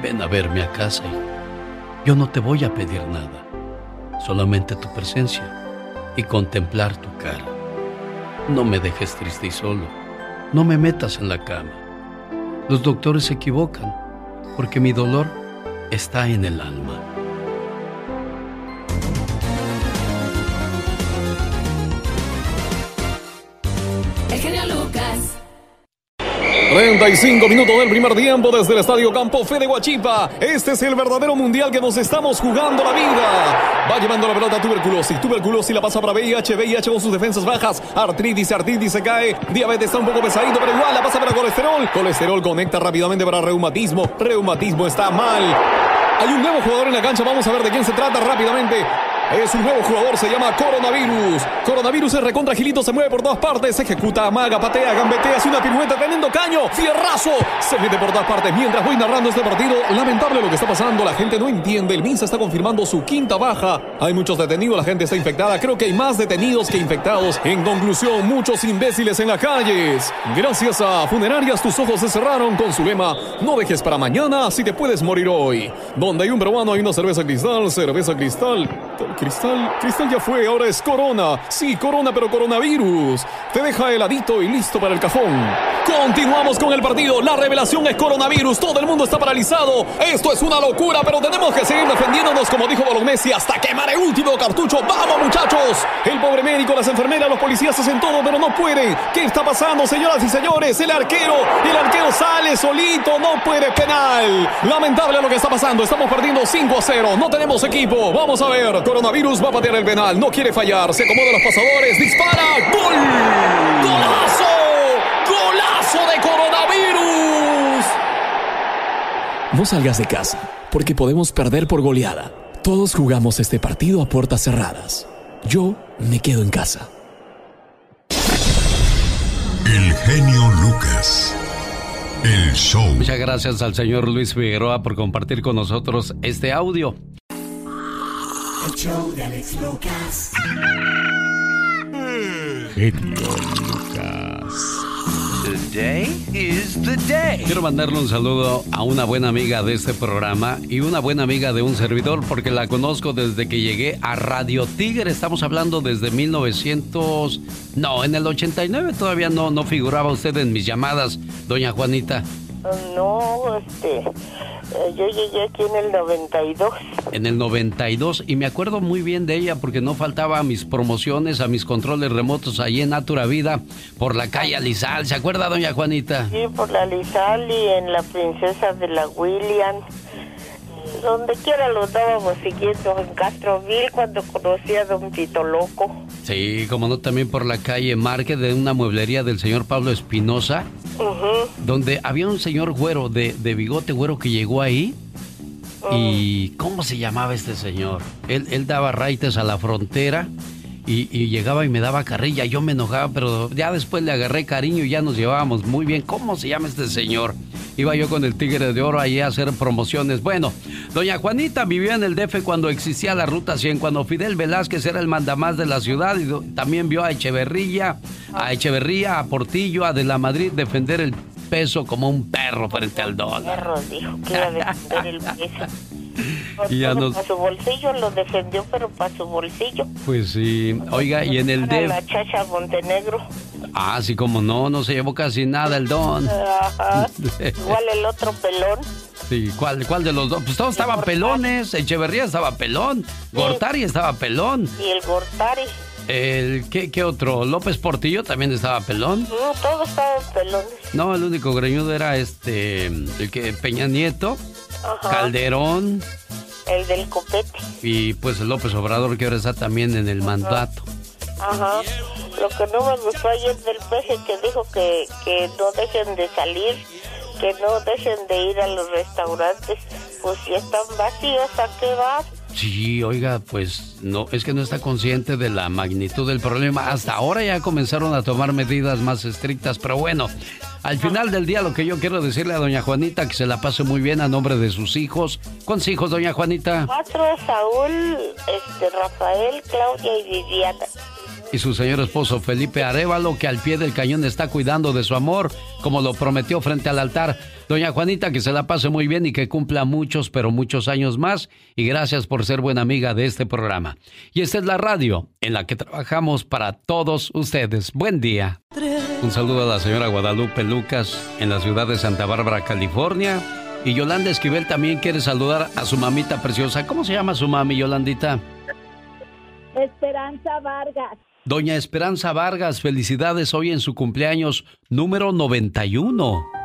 Ven a verme a casa, hijo. Yo no te voy a pedir nada. Solamente tu presencia y contemplar tu cara. No me dejes triste y solo. No me metas en la cama. Los doctores se equivocan porque mi dolor está en el alma. 35 minutos del primer tiempo desde el Estadio Campo Fe de Guachipa. Este es el verdadero mundial que nos estamos jugando la vida. Va llevando la pelota tuberculosis. Tuberculosis la pasa para VIH. VIH con sus defensas bajas. Artritis, artritis se cae. Diabetes está un poco pesadito, pero igual la pasa para colesterol. Colesterol conecta rápidamente para reumatismo. Reumatismo está mal. Hay un nuevo jugador en la cancha. Vamos a ver de quién se trata rápidamente. Es un nuevo jugador, se llama Coronavirus. Coronavirus es recontra Gilito, se mueve por todas partes, ejecuta, amaga, patea, gambetea, hace una pirueta teniendo caño, fierrazo, se mete por todas partes. Mientras voy narrando este partido, lamentable lo que está pasando, la gente no entiende, el Minsa está confirmando su quinta baja. Hay muchos detenidos, la gente está infectada, creo que hay más detenidos que infectados. En conclusión, muchos imbéciles en las calles. Gracias a Funerarias, tus ojos se cerraron con su lema, no dejes para mañana si te puedes morir hoy. Donde hay un peruano hay una cerveza cristal, cerveza cristal. Cristal, Cristal ya fue, ahora es Corona. Sí, Corona, pero coronavirus. Te deja heladito y listo para el cajón. Continuamos con el partido. La revelación es coronavirus. Todo el mundo está paralizado. Esto es una locura, pero tenemos que seguir defendiéndonos, como dijo Messi, hasta quemar el último cartucho. ¡Vamos, muchachos! El pobre médico, las enfermeras, los policías hacen todo, pero no pueden. ¿Qué está pasando, señoras y señores? El arquero, el arquero sale solito, no puede penal. Lamentable lo que está pasando. Estamos perdiendo 5 a 0. No tenemos equipo. Vamos a ver. Coronavirus va a patear el penal. No quiere fallar. Se acomoda los pasadores. Dispara. ¡Gol! ¡Golazo! ¡Golazo de coronavirus! No salgas de casa, porque podemos perder por goleada. Todos jugamos este partido a puertas cerradas. Yo me quedo en casa. El genio Lucas. El show. Muchas gracias al señor Luis Figueroa por compartir con nosotros este audio. El show de Alex Lucas. Genio Lucas. Today is the day. Quiero mandarle un saludo a una buena amiga de este programa y una buena amiga de un servidor porque la conozco desde que llegué a Radio Tigre. Estamos hablando desde 1900. No, en el 89 todavía no, no figuraba usted en mis llamadas, doña Juanita. No, este, eh, yo llegué aquí en el 92. En el 92 y me acuerdo muy bien de ella porque no faltaba a mis promociones, a mis controles remotos allí en Natura Vida por la calle Alizal. ¿Se acuerda, doña Juanita? Sí, por la Lizal y en la Princesa de la Williams. Donde quiera lo dábamos siguiendo en Castroville cuando conocí a Don Tito Loco. Sí, como no, también por la calle Márquez de una mueblería del señor Pablo Espinosa, Ujú. donde había un señor güero de, de bigote güero que llegó ahí. ¿Y cómo se llamaba este señor? Él, él daba raites a la frontera y, y llegaba y me daba carrilla. Yo me enojaba, pero ya después le agarré cariño y ya nos llevábamos muy bien. ¿Cómo se llama este señor? Iba yo con el Tigre de Oro ahí a hacer promociones. Bueno, doña Juanita vivía en el DF cuando existía la Ruta 100, cuando Fidel Velázquez era el mandamás de la ciudad y también vio a Echeverría, a Echeverría, a Portillo, a De la Madrid defender el peso como un perro frente al dólar. Perro dijo que iba a defender el peso. Y ya Pero nos- Para su bolsillo lo defendió, pero para su bolsillo. Pues sí, oiga, y en el Para DF... La chacha Montenegro. Ah, sí, como no, no se llevó casi nada el don. Ajá. Igual el otro pelón. Sí, ¿cuál, ¿cuál de los dos? Pues todos estaban pelones. Echeverría estaba pelón. Gortari estaba pelón. Y el Gortari. El, ¿qué, ¿Qué otro? López Portillo también estaba pelón. No, todos estaban pelones. No, el único greñudo era este, el que Peña Nieto, Ajá. Calderón El del copete. y pues el López Obrador que ahora está también en el mandato. Ajá. Lo que no me gustó ayer del peje que dijo que, que no dejen de salir, que no dejen de ir a los restaurantes. Pues si están vacíos, ¿a qué vas? Sí, oiga, pues no, es que no está consciente de la magnitud del problema. Hasta ahora ya comenzaron a tomar medidas más estrictas, pero bueno, al final del día lo que yo quiero decirle a doña Juanita que se la pase muy bien a nombre de sus hijos. ¿Cuántos hijos, doña Juanita? Cuatro, Saúl, este, Rafael, Claudia y Viviana. Y su señor esposo Felipe Arevalo, que al pie del cañón está cuidando de su amor, como lo prometió frente al altar. Doña Juanita, que se la pase muy bien y que cumpla muchos, pero muchos años más. Y gracias por ser buena amiga de este programa. Y esta es la radio en la que trabajamos para todos ustedes. Buen día. Un saludo a la señora Guadalupe Lucas en la ciudad de Santa Bárbara, California. Y Yolanda Esquivel también quiere saludar a su mamita preciosa. ¿Cómo se llama su mami, Yolandita? Esperanza Vargas. Doña Esperanza Vargas, felicidades hoy en su cumpleaños número 91.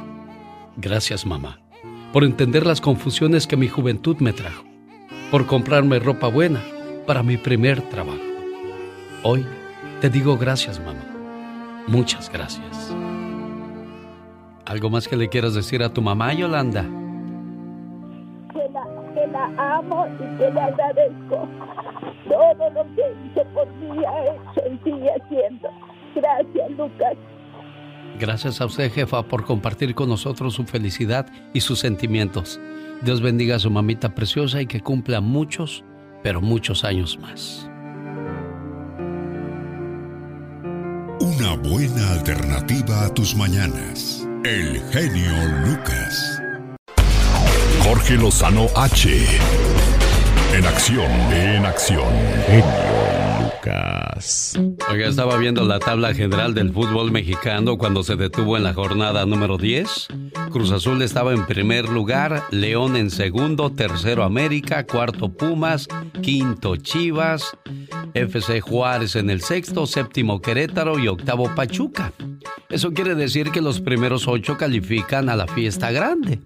Gracias mamá, por entender las confusiones que mi juventud me trajo, por comprarme ropa buena para mi primer trabajo. Hoy te digo gracias mamá, muchas gracias. ¿Algo más que le quieras decir a tu mamá, Yolanda? Que la, que la amo y que le agradezco todo lo que hizo por mí, ha hecho sigue haciendo. Gracias, Lucas. Gracias a usted, jefa, por compartir con nosotros su felicidad y sus sentimientos. Dios bendiga a su mamita preciosa y que cumpla muchos, pero muchos años más. Una buena alternativa a tus mañanas. El genio Lucas. Jorge Lozano H. En acción, en acción. Genio Estaba viendo la tabla general del fútbol mexicano cuando se detuvo en la jornada número 10. Cruz Azul estaba en primer lugar, León en segundo, tercero América, cuarto Pumas, quinto Chivas, FC Juárez en el sexto, séptimo Querétaro y octavo Pachuca. Eso quiere decir que los primeros ocho califican a la fiesta grande.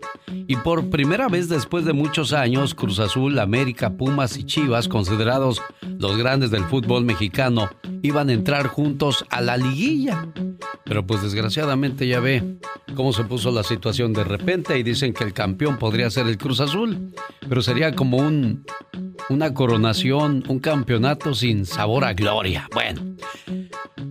Y por primera vez después de muchos años, Cruz Azul, América, Pumas y Chivas, considerados los grandes del fútbol mexicano, iban a entrar juntos a la liguilla. Pero pues desgraciadamente ya ve cómo se puso la situación de repente y dicen que el campeón podría ser el Cruz Azul. Pero sería como un, una coronación, un campeonato sin sabor a gloria. Bueno,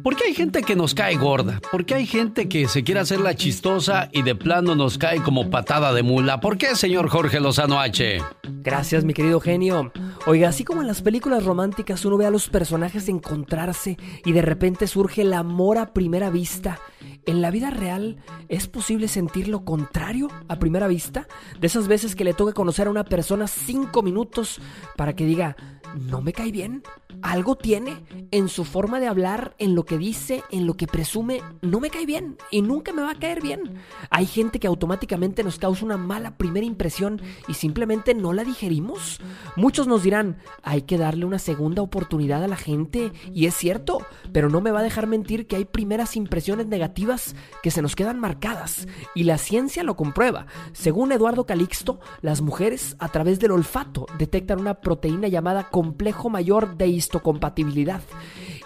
¿por qué hay gente que nos cae gorda? ¿Por qué hay gente que se quiere hacer la chistosa y de plano nos cae como patada de mula? ¿Por qué, señor Jorge Lozano H? Gracias, mi querido genio. Oiga, así como en las películas románticas uno ve a los personajes encontrarse y de repente surge el amor a primera vista, ¿en la vida real es posible sentir lo contrario a primera vista? De esas veces que le toca conocer a una persona cinco minutos para que diga, no me cae bien. Algo tiene en su forma de hablar, en lo que dice, en lo que presume, no me cae bien y nunca me va a caer bien. Hay gente que automáticamente nos causa una mala primera impresión y simplemente no la digerimos. Muchos nos dirán, hay que darle una segunda oportunidad a la gente y es cierto, pero no me va a dejar mentir que hay primeras impresiones negativas que se nos quedan marcadas y la ciencia lo comprueba. Según Eduardo Calixto, las mujeres a través del olfato detectan una proteína llamada complejo mayor de histocompatibilidad.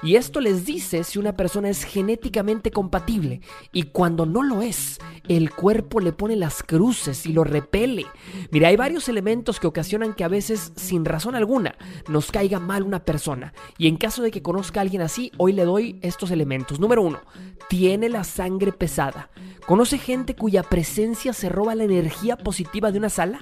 Y esto les dice si una persona es genéticamente compatible y cuando no lo es, el cuerpo le pone las cruces y lo repele. Mira, hay varios elementos que ocasionan que a veces, sin razón alguna, nos caiga mal una persona. Y en caso de que conozca a alguien así, hoy le doy estos elementos. Número uno, tiene la sangre pesada. ¿Conoce gente cuya presencia se roba la energía positiva de una sala?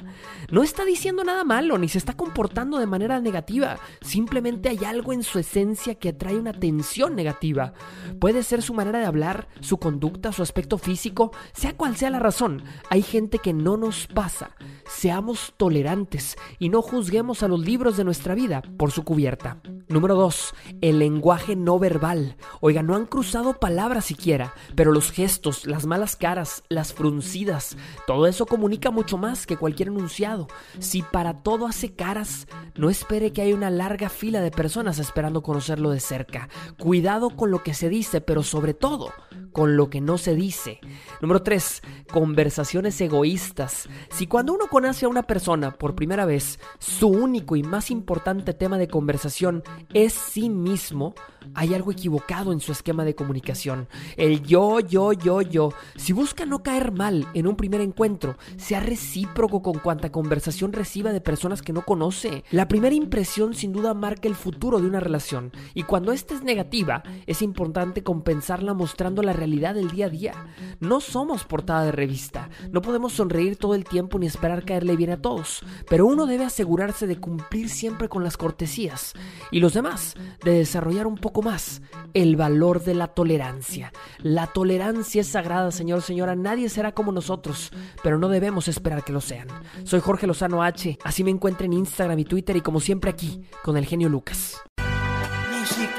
No está diciendo nada malo ni se está comportando de manera negativa. Simplemente hay algo en su esencia que atrae una tensión negativa. Puede ser su manera de hablar, su conducta, su aspecto físico, sea cual sea la razón. Hay gente que no nos pasa. Seamos tolerantes y no juzguemos a los libros de nuestra vida por su cubierta. Número 2. El lenguaje no verbal. Oiga, no han cruzado palabras siquiera, pero los gestos, las malas caras, las fruncidas, todo eso comunica mucho más que cualquier enunciado. Si para todo hace caras, no espere que haya una larga fila de personas esperando conocerlo de cerca. Cuidado con lo que se dice, pero sobre todo con lo que no se dice. Número 3. Conversaciones egoístas. Si cuando uno conoce a una persona por primera vez, su único y más importante tema de conversación es sí mismo, hay algo equivocado en su esquema de comunicación. El yo, yo, yo, yo. Si busca no caer mal en un primer encuentro, sea recíproco con cuanta conversación reciba de personas que no conoce. La primera impresión sin duda marca el futuro de una relación. Y cuando esta es negativa, es importante compensarla mostrando la realidad del día a día. No somos portada de revista. No podemos sonreír todo el tiempo ni esperar caerle bien a todos. Pero uno debe asegurarse de cumplir siempre con las cortesías. Y los demás, de desarrollar un poco más el valor de la tolerancia. La tolerancia es sagrada, señor, señora. Nadie será como nosotros, pero no debemos esperar que lo sean. Soy Jorge Lozano H. Así me encuentro en Instagram y Twitter y como siempre aquí, con el genio Lucas.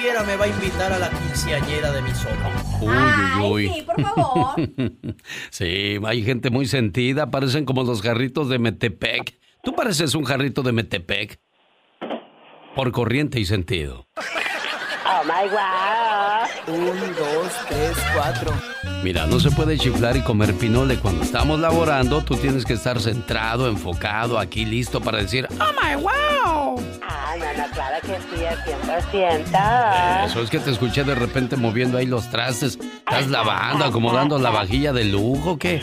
Siquiera me va a invitar a la quinceañera de mi sobrino. Uy, uy, uy. sí, por favor. sí, hay gente muy sentida, parecen como los jarritos de Metepec. Tú pareces un jarrito de Metepec. Por corriente y sentido. Oh my wow. Un, dos, tres, cuatro. Mira, no se puede chiflar y comer pinole. Cuando estamos laborando, tú tienes que estar centrado, enfocado, aquí listo para decir, ¡Oh my wow! Ah, no, no, claro que sí, al 100%. Eso es que te escuché de repente moviendo ahí los trastes. ¿Estás lavando, acomodando la vajilla de lujo o qué?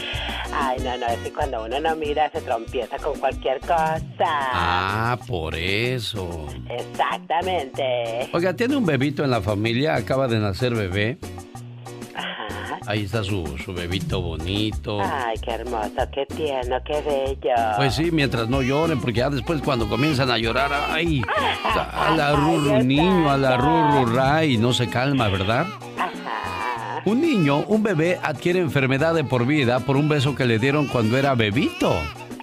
Ay, no, no, es que cuando uno no mira se trompieza con cualquier cosa. Ah, por eso. Exactamente. Oiga, tiene un bebito en la familia, acaba de nacer bebé. Ajá. Ahí está su, su bebito bonito. Ay, qué hermoso, qué tierno, qué bello. Pues sí, mientras no lloren, porque ya después cuando comienzan a llorar, ay, a la rurru niño, a la rurru ray, no se calma, ¿verdad? Ajá. Un niño, un bebé adquiere enfermedad de por vida por un beso que le dieron cuando era bebito.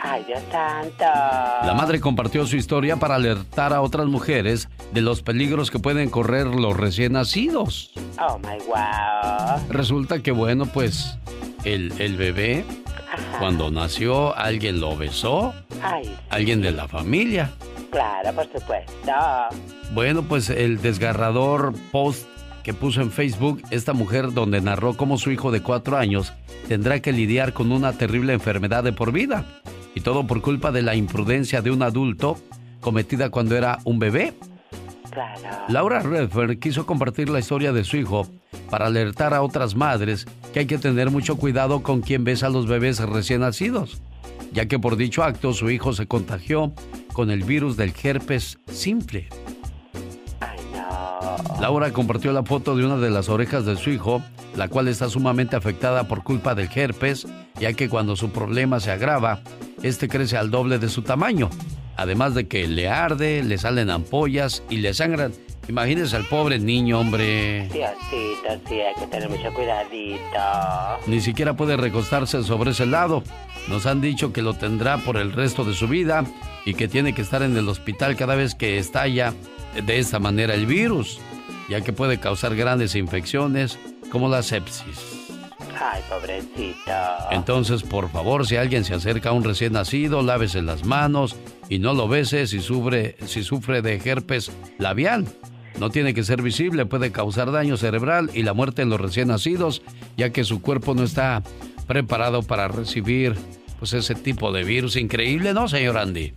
Ay, Dios santo. La madre compartió su historia para alertar a otras mujeres de los peligros que pueden correr los recién nacidos. Oh my wow. Resulta que, bueno, pues el, el bebé, cuando nació, alguien lo besó, Ay, alguien de la familia. claro, por supuesto. Bueno, pues el desgarrador post que puso en Facebook esta mujer donde narró cómo su hijo de cuatro años tendrá que lidiar con una terrible enfermedad de por vida. Y todo por culpa de la imprudencia de un adulto cometida cuando era un bebé. Claro. Laura Redfern quiso compartir la historia de su hijo para alertar a otras madres que hay que tener mucho cuidado con quien besa a los bebés recién nacidos, ya que por dicho acto su hijo se contagió con el virus del herpes simple. Laura compartió la foto de una de las orejas de su hijo, la cual está sumamente afectada por culpa del herpes, ya que cuando su problema se agrava, este crece al doble de su tamaño. Además de que le arde, le salen ampollas y le sangran Imagínese al pobre niño, hombre. Diosito, sí, hay que tener mucho cuidadito. Ni siquiera puede recostarse sobre ese lado. Nos han dicho que lo tendrá por el resto de su vida y que tiene que estar en el hospital cada vez que estalla de esta manera el virus, ya que puede causar grandes infecciones como la sepsis. Ay, pobrecito. Entonces, por favor, si alguien se acerca a un recién nacido, lávese las manos y no lo bese si sufre, si sufre de herpes labial. No tiene que ser visible, puede causar daño cerebral y la muerte en los recién nacidos, ya que su cuerpo no está preparado para recibir pues ese tipo de virus. Increíble, ¿no, señor Andy?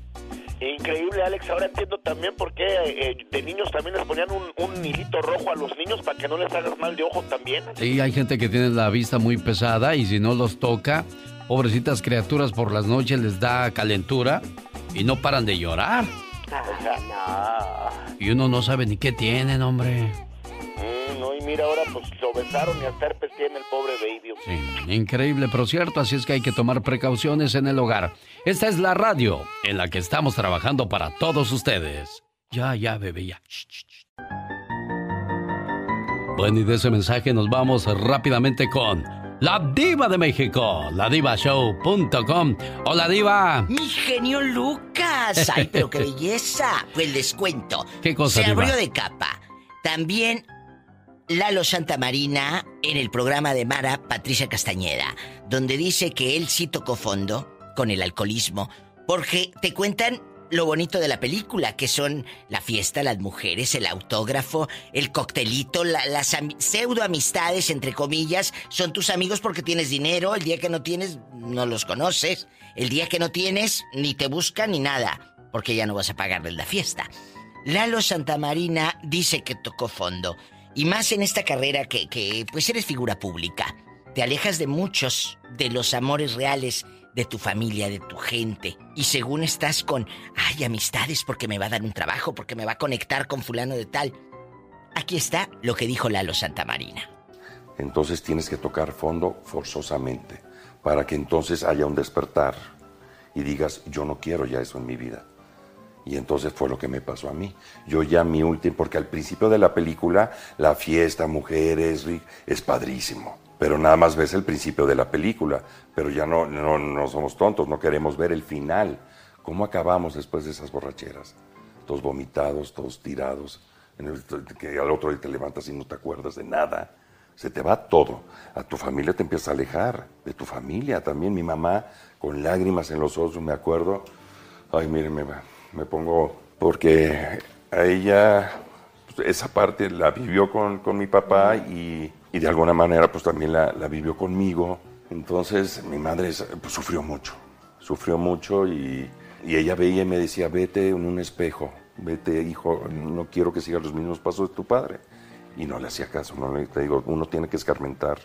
Increíble, Alex. Ahora entiendo también por qué eh, de niños también les ponían un, un hilito rojo a los niños para que no les hagas mal de ojo también. Sí, hay gente que tiene la vista muy pesada y si no los toca, pobrecitas criaturas por las noches les da calentura y no paran de llorar. Y uno no sabe ni qué tienen, hombre. Mira, ahora pues lo besaron y hasta herpes tiene el pobre baby. Sí, increíble, pero cierto, así es que hay que tomar precauciones en el hogar. Esta es la radio en la que estamos trabajando para todos ustedes. Ya, ya, bebé, ya. Bueno, y de ese mensaje nos vamos rápidamente con la diva de México, ladivashow.com. Hola, diva. Mi genio Lucas. Ay, pero qué belleza. Pues les cuento. ¿Qué cosa, Se diva? abrió de capa. También Lalo Santamarina en el programa de Mara Patricia Castañeda, donde dice que él sí tocó fondo con el alcoholismo, porque te cuentan lo bonito de la película, que son la fiesta, las mujeres, el autógrafo, el coctelito, la- las ami- pseudo amistades, entre comillas, son tus amigos porque tienes dinero, el día que no tienes, no los conoces, el día que no tienes, ni te buscan ni nada, porque ya no vas a pagarles la fiesta. Lalo Santamarina dice que tocó fondo, y más en esta carrera que, que pues eres figura pública. Te alejas de muchos de los amores reales de tu familia, de tu gente. Y según estás con, ay, amistades porque me va a dar un trabajo, porque me va a conectar con fulano de tal. Aquí está lo que dijo Lalo Santamarina. Entonces tienes que tocar fondo forzosamente para que entonces haya un despertar y digas, yo no quiero ya eso en mi vida. Y entonces fue lo que me pasó a mí. Yo ya mi último, porque al principio de la película, la fiesta, mujeres, es padrísimo. Pero nada más ves el principio de la película. Pero ya no, no, no somos tontos, no queremos ver el final. ¿Cómo acabamos después de esas borracheras? Todos vomitados, todos tirados. Que al otro día te levantas y no te acuerdas de nada. Se te va todo. A tu familia te empieza a alejar. De tu familia también. Mi mamá, con lágrimas en los ojos, me acuerdo. Ay, miren, me, me pongo. Porque a ella, pues, esa parte la vivió con, con mi papá y, y de alguna manera, pues también la, la vivió conmigo. Entonces, mi madre pues, sufrió mucho. Sufrió mucho y, y ella veía y me decía: Vete en un espejo. Vete, hijo, no quiero que sigas los mismos pasos de tu padre. Y no le hacía caso, no le digo, uno tiene que escarmentar,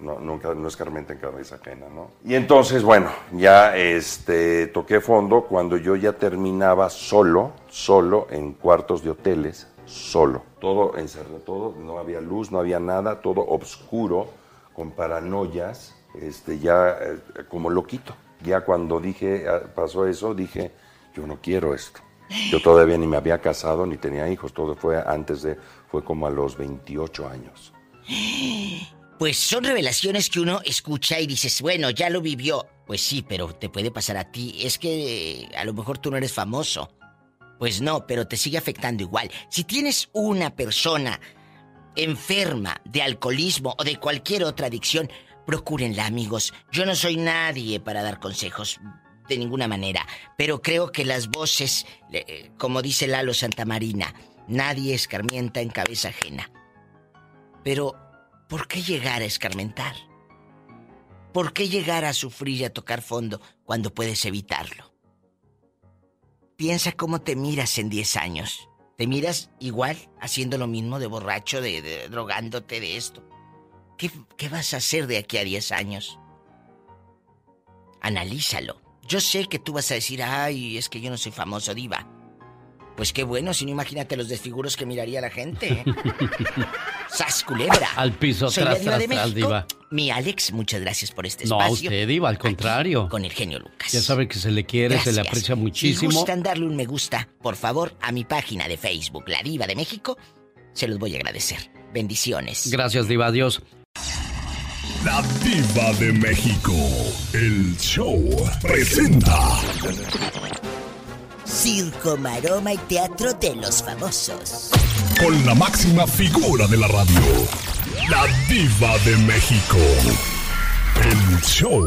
no, nunca, no escarmenta en cabeza ajena, ¿no? Y entonces, bueno, ya este, toqué fondo cuando yo ya terminaba solo, solo en cuartos de hoteles, solo. Todo encerrado, todo, no había luz, no había nada, todo oscuro, con paranoias, este, ya eh, como loquito. Ya cuando dije, ah, pasó eso, dije, yo no quiero esto. Yo todavía ni me había casado ni tenía hijos, todo fue antes de, fue como a los 28 años. Pues son revelaciones que uno escucha y dices, bueno, ya lo vivió. Pues sí, pero te puede pasar a ti. Es que a lo mejor tú no eres famoso. Pues no, pero te sigue afectando igual. Si tienes una persona enferma de alcoholismo o de cualquier otra adicción, procúrenla, amigos. Yo no soy nadie para dar consejos de ninguna manera, pero creo que las voces, eh, como dice Lalo Santamarina, nadie escarmienta en cabeza ajena. Pero, ¿por qué llegar a escarmentar? ¿Por qué llegar a sufrir y a tocar fondo cuando puedes evitarlo? Piensa cómo te miras en 10 años. ¿Te miras igual, haciendo lo mismo de borracho, de, drogándote de esto? ¿Qué, qué vas a hacer de aquí a 10 años? Analízalo. Yo sé que tú vas a decir, ay, es que yo no soy famoso, diva. Pues qué bueno, si no imagínate los desfiguros que miraría la gente. ¿eh? ¡Sas, culebra! Al piso, Soy la tras, diva tras, de tras, México. diva. Mi Alex, muchas gracias por este No, a espacio. usted, Diva, al contrario. Con el genio Lucas. Ya sabe que se le quiere, se le aprecia Si muchísimo. gustan darle un me gusta, por favor, a mi página de Facebook, La Diva de México, Se los voy a agradecer. Bendiciones. Gracias, Diva. Adiós. La Diva de México. El show presenta. Circo, maroma y teatro de los famosos. Con la máxima figura de la radio. La Diva de México. El show.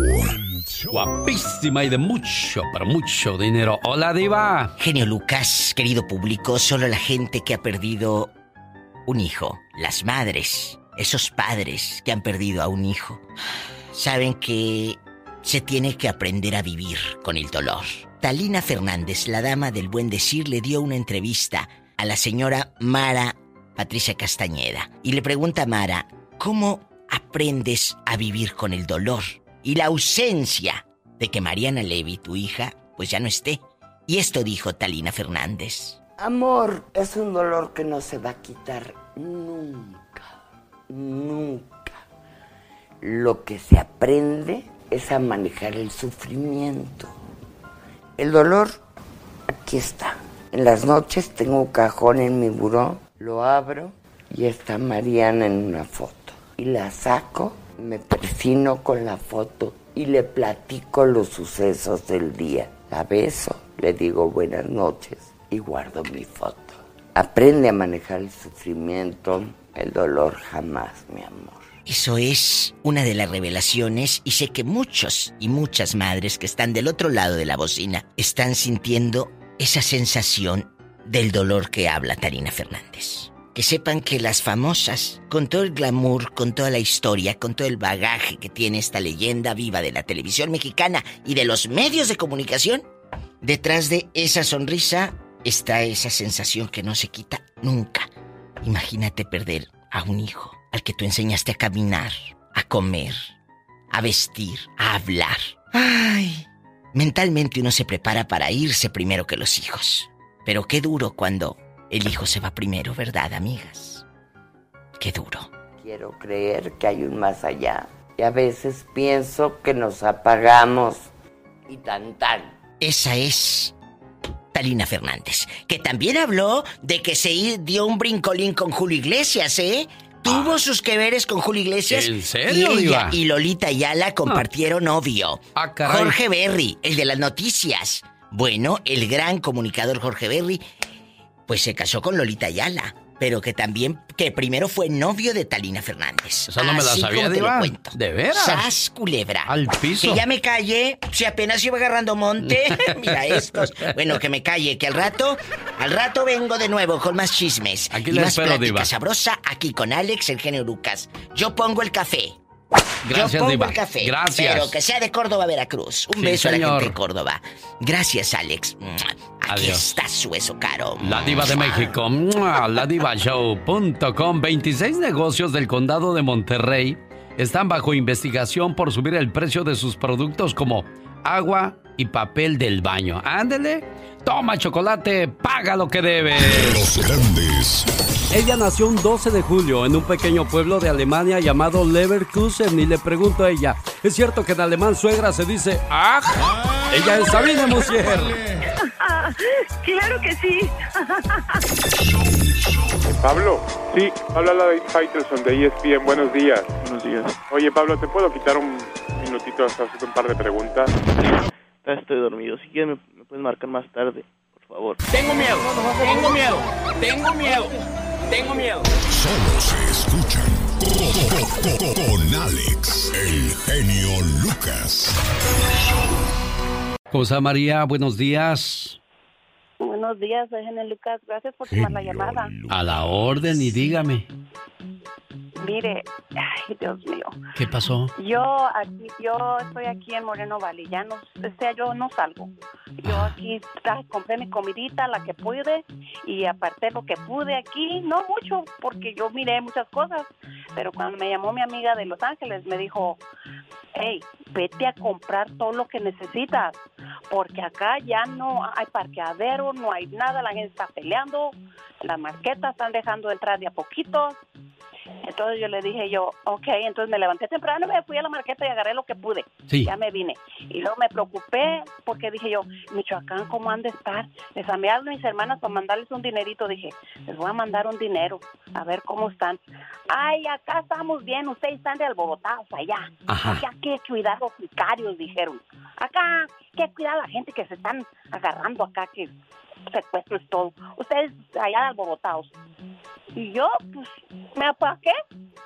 Guapísima y de mucho, pero mucho dinero. Hola, Diva. Genio Lucas, querido público, solo la gente que ha perdido un hijo, las madres, esos padres que han perdido a un hijo, saben que se tiene que aprender a vivir con el dolor. Talina Fernández, la dama del buen decir, le dio una entrevista a la señora Mara Patricia Castañeda y le pregunta a Mara, ¿cómo aprendes a vivir con el dolor y la ausencia de que Mariana Levy, tu hija, pues ya no esté? Y esto dijo Talina Fernández. Amor es un dolor que no se va a quitar nunca, nunca. Lo que se aprende es a manejar el sufrimiento. El dolor, aquí está. En las noches tengo un cajón en mi buró, lo abro y está Mariana en una foto. Y la saco, me persino con la foto y le platico los sucesos del día. La beso, le digo buenas noches y guardo mi foto. Aprende a manejar el sufrimiento, el dolor jamás, mi amor. Eso es una de las revelaciones y sé que muchos y muchas madres que están del otro lado de la bocina están sintiendo esa sensación del dolor que habla Tarina Fernández. Que sepan que las famosas, con todo el glamour, con toda la historia, con todo el bagaje que tiene esta leyenda viva de la televisión mexicana y de los medios de comunicación, detrás de esa sonrisa está esa sensación que no se quita nunca. Imagínate perder a un hijo al que tú enseñaste a caminar, a comer, a vestir, a hablar. Ay, mentalmente uno se prepara para irse primero que los hijos. Pero qué duro cuando el hijo se va primero, ¿verdad, amigas? Qué duro. Quiero creer que hay un más allá. Y a veces pienso que nos apagamos y tan tan. Esa es Talina Fernández, que también habló de que se dio un brincolín con Julio Iglesias, ¿eh? Tuvo sus que veres con Julio Iglesias. ¿En serio, Y ella y Lolita Ayala compartieron novio. Ah. Jorge Berry, el de las noticias. Bueno, el gran comunicador Jorge Berry, pues se casó con Lolita Ayala. Pero que también, que primero fue novio de Talina Fernández. Esa no me la Así sabía, como te lo Diva. cuento. ¿De veras? Sas, culebra. Al piso. Que ya me calle, si apenas iba agarrando monte. Mira estos. Bueno, que me calle, que al rato, al rato vengo de nuevo con más chismes. Aquí y la más espero, plática Diva. sabrosa aquí con Alex, el genio Lucas. Yo pongo el café. Gracias, Yo pongo Diva. el café. Gracias. Pero que sea de Córdoba, Veracruz. Un Sí, beso a la señor. gente de Córdoba. Gracias, Alex. Aquí Adiós. está su hueso caro. La Diva de México, ladivashow.com. 26 negocios del condado de Monterrey están bajo investigación por subir el precio de sus productos como agua y papel del baño. Ándele, toma chocolate, paga lo que debe. Los grandes. Ella nació un 12 de julio en un pequeño pueblo de Alemania llamado Leverkusen y le pregunto a ella, ¿es cierto que en alemán suegra se dice ¡Ah! Ella es Sabine Musier. claro que sí. Pablo, sí, habla la de Faitelson de ESPN. Buenos días. Buenos días. Oye, Pablo, ¿te puedo quitar un minutito hasta hacerte un par de preguntas? Estoy dormido. Si quieres, me, me puedes marcar más tarde, por favor. Tengo miedo, tengo miedo, tengo miedo, tengo miedo. Solo se escuchan con, Alex, el genio Lucas. José María, buenos días. Buenos días, soy Gene Lucas. Gracias por tomar la llamada. A la orden y dígame, Mire, ay, Dios mío. ¿qué pasó? Yo aquí, yo estoy aquí en Moreno Valley. Ya no, o sea, yo no salgo. Yo aquí tra- compré mi comidita, la que pude, y aparté lo que pude aquí. No mucho, porque yo miré muchas cosas. Pero cuando me llamó mi amiga de Los Ángeles, me dijo, hey, vete a comprar todo lo que necesitas, porque acá ya no hay parqueadero, no hay nada, la gente está peleando, las marquetas están dejando de entrar de a poquito. Entonces yo le dije yo, ok, entonces me levanté temprano, me fui a la marqueta y agarré lo que pude. Sí. Ya me vine. Y luego me preocupé porque dije yo, Michoacán, ¿cómo han de estar? Les envié a mis hermanas para mandarles un dinerito. Dije, les voy a mandar un dinero, a ver cómo están. Ay, acá estamos bien, ustedes están de alborotados allá. Ajá. Acá hay que cuidar los sicarios, dijeron. Acá hay que cuidar a la gente que se están agarrando acá, que secuestros todo. Ustedes allá alborotados. Y yo, pues, me apaqué.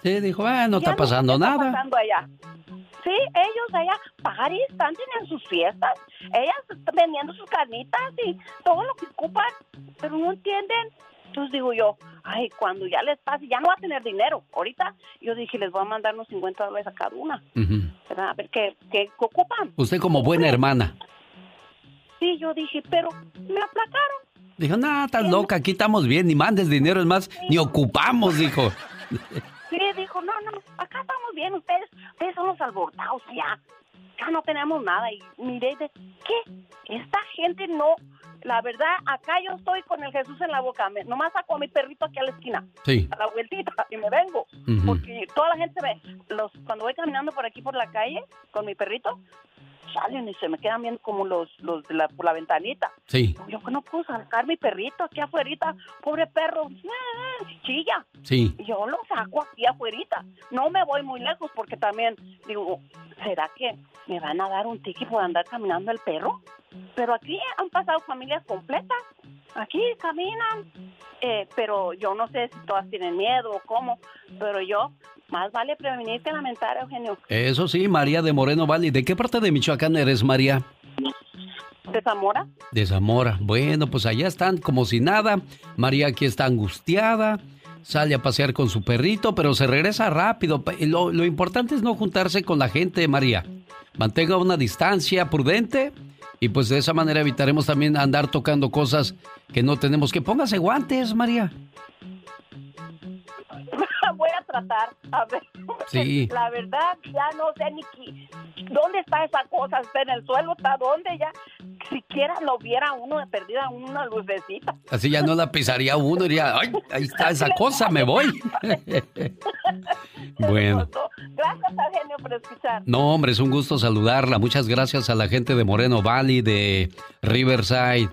Sí, dijo, ah, no Ya está pasando qué nada. Está pasando allá. Sí, ellos allá, París, están teniendo sus fiestas, ellas están vendiendo sus carnitas y todo lo que ocupan, pero no entienden. Entonces digo yo, ay, cuando ya les pase, ya no va a tener dinero. Ahorita yo dije, les voy a mandar unos 50 dólares a cada una, Ujú. ¿verdad? A ver qué, qué ocupan. Usted como buena hermana. Sí, yo dije, pero me aplacaron. Dijo, no, estás loca, aquí estamos bien, ni mandes dinero, es más, ni ocupamos, dijo. Sí, dijo, no, no, acá estamos bien, ustedes, ustedes son los alborotados allá. Acá no tenemos nada. Y miré de, ¿qué? Esta gente no, la verdad, acá yo estoy con el Jesús en la boca. Me, nomás saco a mi perrito aquí a la esquina, Sí. a la vueltita, y me vengo. Porque toda la gente ve, los, cuando voy caminando por aquí por la calle con mi perrito, salen y se me quedan viendo como los, los de la, por la ventanita. Sí, Yo que no puedo sacar mi perrito aquí afuera, pobre perro, chilla. sí. Y Yo lo saco aquí afuera. No me voy muy lejos porque también digo, ¿será que me van a dar un ticket por andar caminando el perro? Pero aquí han pasado familias completas. Aquí caminan. Eh, pero yo no sé si todas tienen miedo o cómo. Pero yo, más vale prevenir que lamentar, Eugenio. Eso sí, María de Moreno Valley. ¿De qué parte de Michoacán eres, María? ¿De Zamora? De Zamora. Bueno, pues allá están como si nada. María aquí está angustiada. Sale a pasear con su perrito, pero se regresa rápido. Lo, lo importante es no juntarse con la gente, María. Mantenga una distancia prudente y pues de esa manera evitaremos también andar tocando cosas que no tenemos que. Póngase guantes, María. Voy a tratar, a ver. Sí. La verdad, ya no sé ni dónde está esa cosa. ¿Está en el suelo? ¿Está dónde? Ya siquiera lo viera uno de perdida una lucecita. Así ya no la pisaría uno, diría, ay, ahí está esa cosa, me voy. bueno. Gracias, Eugenio, por escuchar. No, hombre, es un gusto saludarla. Muchas gracias a la gente de Moreno Valley, de Riverside,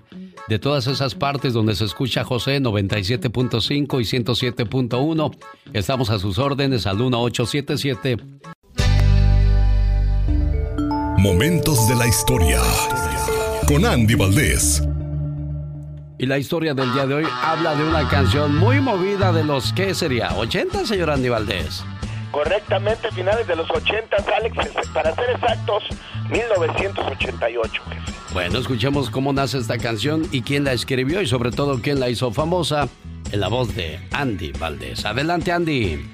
de todas esas partes donde se escucha José 97.5 y 107.1. Estamos a sus órdenes al 1877. Momentos de la historia. Con Andy Valdés. Y la historia del día de hoy habla de una canción muy movida de los, ¿qué sería? ¿80, señor Andy Valdés? Correctamente, finales de los 80, Alex, para ser exactos, 1988, jefe. Bueno, escuchemos cómo nace esta canción y quién la escribió y sobre todo quién la hizo famosa en la voz de Andy Valdés. Adelante, Andy.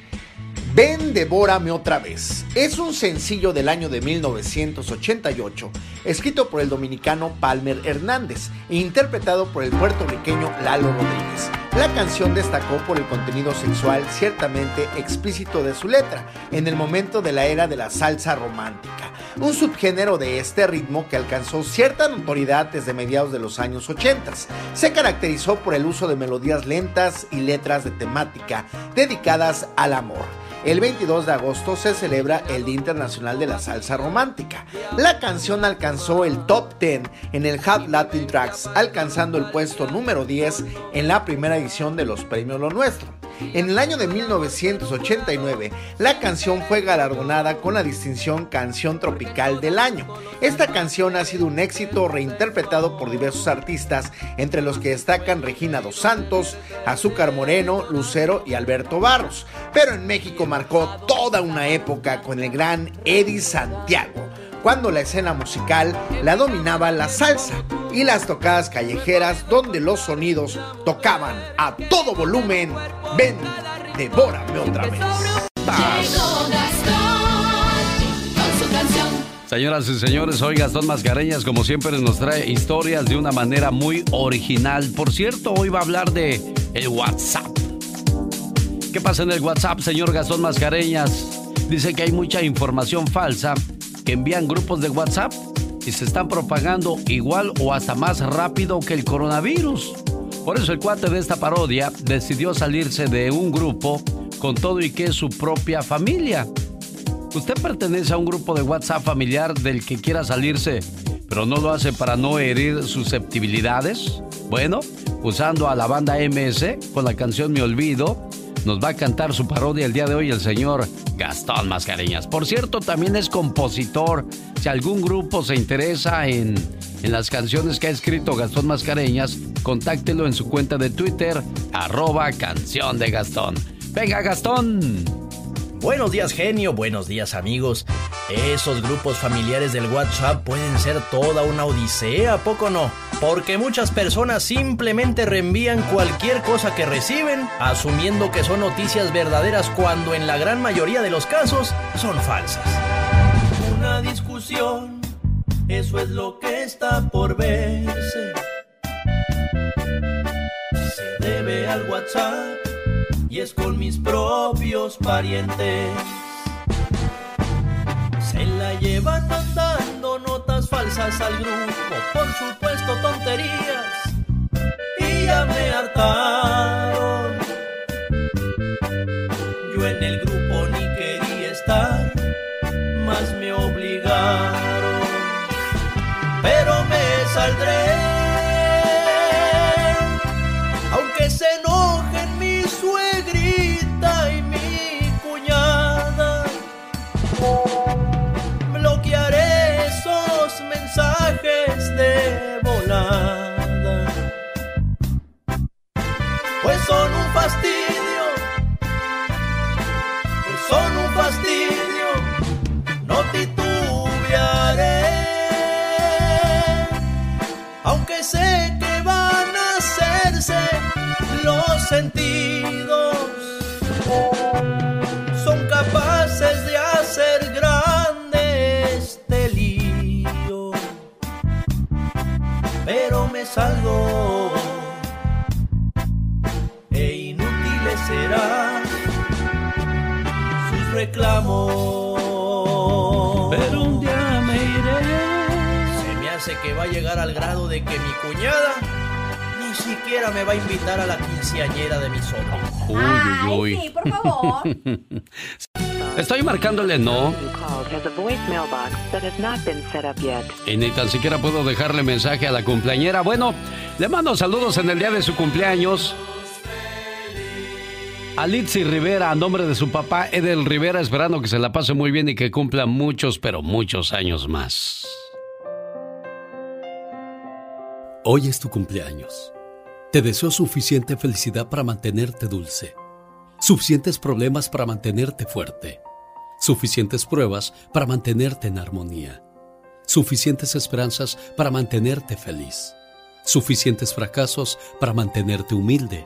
Ven, devórame otra vez. Es un sencillo del año de 1988, escrito por el dominicano Palmer Hernández e interpretado por el puertorriqueño Lalo Rodríguez. La canción destacó por el contenido sexual ciertamente explícito de su letra, en el momento de la era de la salsa romántica, un subgénero de este ritmo que alcanzó cierta notoriedad desde mediados de los años 80. Se caracterizó por el uso de melodías lentas y letras de temática dedicadas al amor. El 22 de agosto se celebra el Día Internacional de la Salsa Romántica. La canción alcanzó el top 10 en el Hot Latin Tracks, alcanzando el puesto número 10 en la primera edición de los premios Lo Nuestro. En el año de 1989, la canción fue galardonada con la distinción Canción Tropical del Año. Esta canción ha sido un éxito reinterpretado por diversos artistas, entre los que destacan Regina Dos Santos, Azúcar Moreno, Lucero y Alberto Barros. Pero en México marcó toda una época con el gran Eddie Santiago cuando la escena musical la dominaba la salsa y las tocadas callejeras donde los sonidos tocaban a todo volumen. Ven, devórame otra vez. Señoras y señores, hoy Gastón Mascareñas, como siempre, nos trae historias de una manera muy original. Por cierto, hoy va a hablar de el WhatsApp. ¿Qué pasa en el WhatsApp, señor Gastón Mascareñas? Dice que hay mucha información falsa que envían grupos de WhatsApp y se están propagando igual o hasta más rápido que el coronavirus. Por eso el cuate de esta parodia decidió salirse de un grupo con todo y que es su propia familia. ¿Usted pertenece a un grupo de WhatsApp familiar del que quiera salirse, pero no lo hace para no herir susceptibilidades? Bueno, usando a la banda MS con la canción Me Olvido, nos va a cantar su parodia el día de hoy el señor Gastón Mascareñas. Por cierto, también es compositor. Si algún grupo se interesa en, en las canciones que ha escrito Gastón Mascareñas, contáctelo en su cuenta de Twitter, arroba canción de Gastón. Venga, Gastón. Buenos días, genio. Buenos días, amigos. Esos grupos familiares del WhatsApp pueden ser toda una odisea, ¿a poco no? Porque muchas personas simplemente reenvían cualquier cosa que reciben, asumiendo que son noticias verdaderas cuando en la gran mayoría de los casos son falsas. Una discusión, eso es lo que está por verse. Se debe al WhatsApp y es con mis propios parientes. Se la llevan mandando notas falsas al grupo, por supuesto tonterías, y ya me hartaron. Sus reclamos. Pero un día me iré. Se me hace que va a llegar al grado de que mi cuñada ni siquiera me va a invitar a la quinceañera de mi sobrino. Uy, uy, uy. sí, por favor. Estoy marcándole no y ni tan siquiera puedo dejarle mensaje a la cumpleañera. Bueno, le mando saludos en el día de su cumpleaños. A Litzy Rivera, a nombre de su papá Edel Rivera, esperando que se la pase muy bien y que cumpla muchos, pero muchos años más. Hoy es tu cumpleaños. Te deseo suficiente felicidad para mantenerte dulce, suficientes problemas para mantenerte fuerte, suficientes pruebas para mantenerte en armonía, suficientes esperanzas para mantenerte feliz, suficientes fracasos para mantenerte humilde,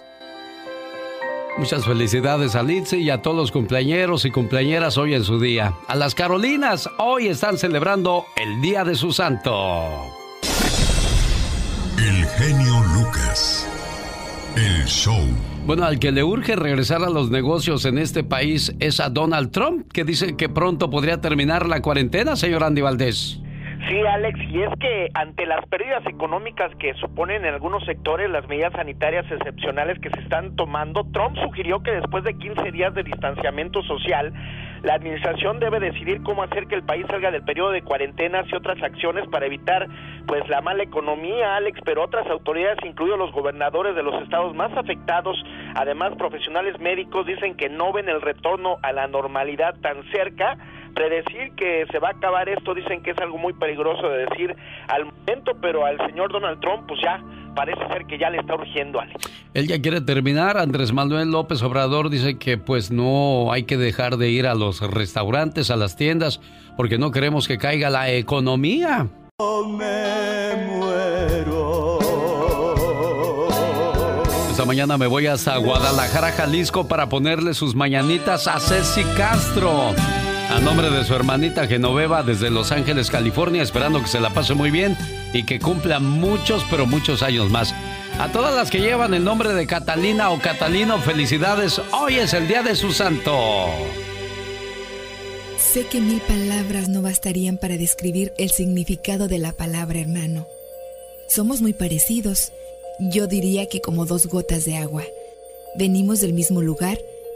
Muchas felicidades a Litzy y a todos los cumpleañeros y cumpleañeras hoy en su día. A las Carolinas hoy están celebrando el Día de su Santo. El genio Lucas. El show. Bueno, al que le urge regresar a los negocios en este país es a Donald Trump, que dice que pronto podría terminar la cuarentena, señor Andy Valdés. Sí, Alex, y es que ante las pérdidas económicas que suponen en algunos sectores las medidas sanitarias excepcionales que se están tomando, Trump sugirió que después de 15 días de distanciamiento social, la administración debe decidir cómo hacer que el país salga del periodo de cuarentenas y otras acciones para evitar pues la mala economía, Alex, pero otras autoridades, incluidos los gobernadores de los estados más afectados, además profesionales médicos dicen que no ven el retorno a la normalidad tan cerca predecir que se va a acabar esto dicen que es algo muy peligroso de decir al momento, pero al señor Donald Trump pues ya parece ser que ya le está urgiendo, Alex. Él ya quiere terminar. Andrés Manuel López Obrador dice que pues no hay que dejar de ir a los restaurantes, a las tiendas, porque no queremos que caiga la economía. Esta mañana me voy hasta Guadalajara, Jalisco, para ponerle sus mañanitas a Ceci Castro. A nombre de su hermanita Genoveva desde Los Ángeles, California, esperando que se la pase muy bien y que cumpla muchos, pero muchos años más. A todas las que llevan el nombre de Catalina o Catalino, felicidades. Hoy es el día de su santo. Sé que mil palabras no bastarían para describir el significado de la palabra hermano. Somos muy parecidos. Yo diría que como dos gotas de agua. Venimos del mismo lugar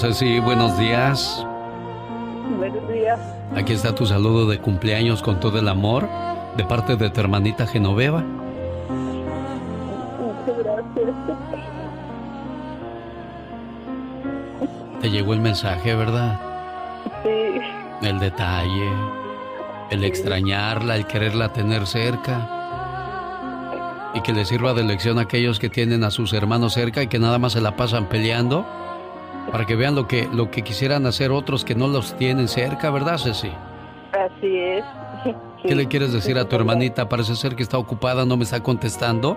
Ceci, buenos días. Buenos días. Aquí está tu saludo de cumpleaños con todo el amor de parte de tu hermanita Genoveva. Muchas gracias. Te llegó el mensaje, ¿verdad? Sí. El detalle, el extrañarla, el quererla tener cerca. Y que le sirva de lección a aquellos que tienen a sus hermanos cerca y que nada más se la pasan peleando para que vean lo que, lo que quisieran hacer otros que no los tienen cerca, ¿verdad, Ceci? Así es. ¿Qué le quieres decir a tu hermanita? Parece ser que está ocupada, no me está contestando,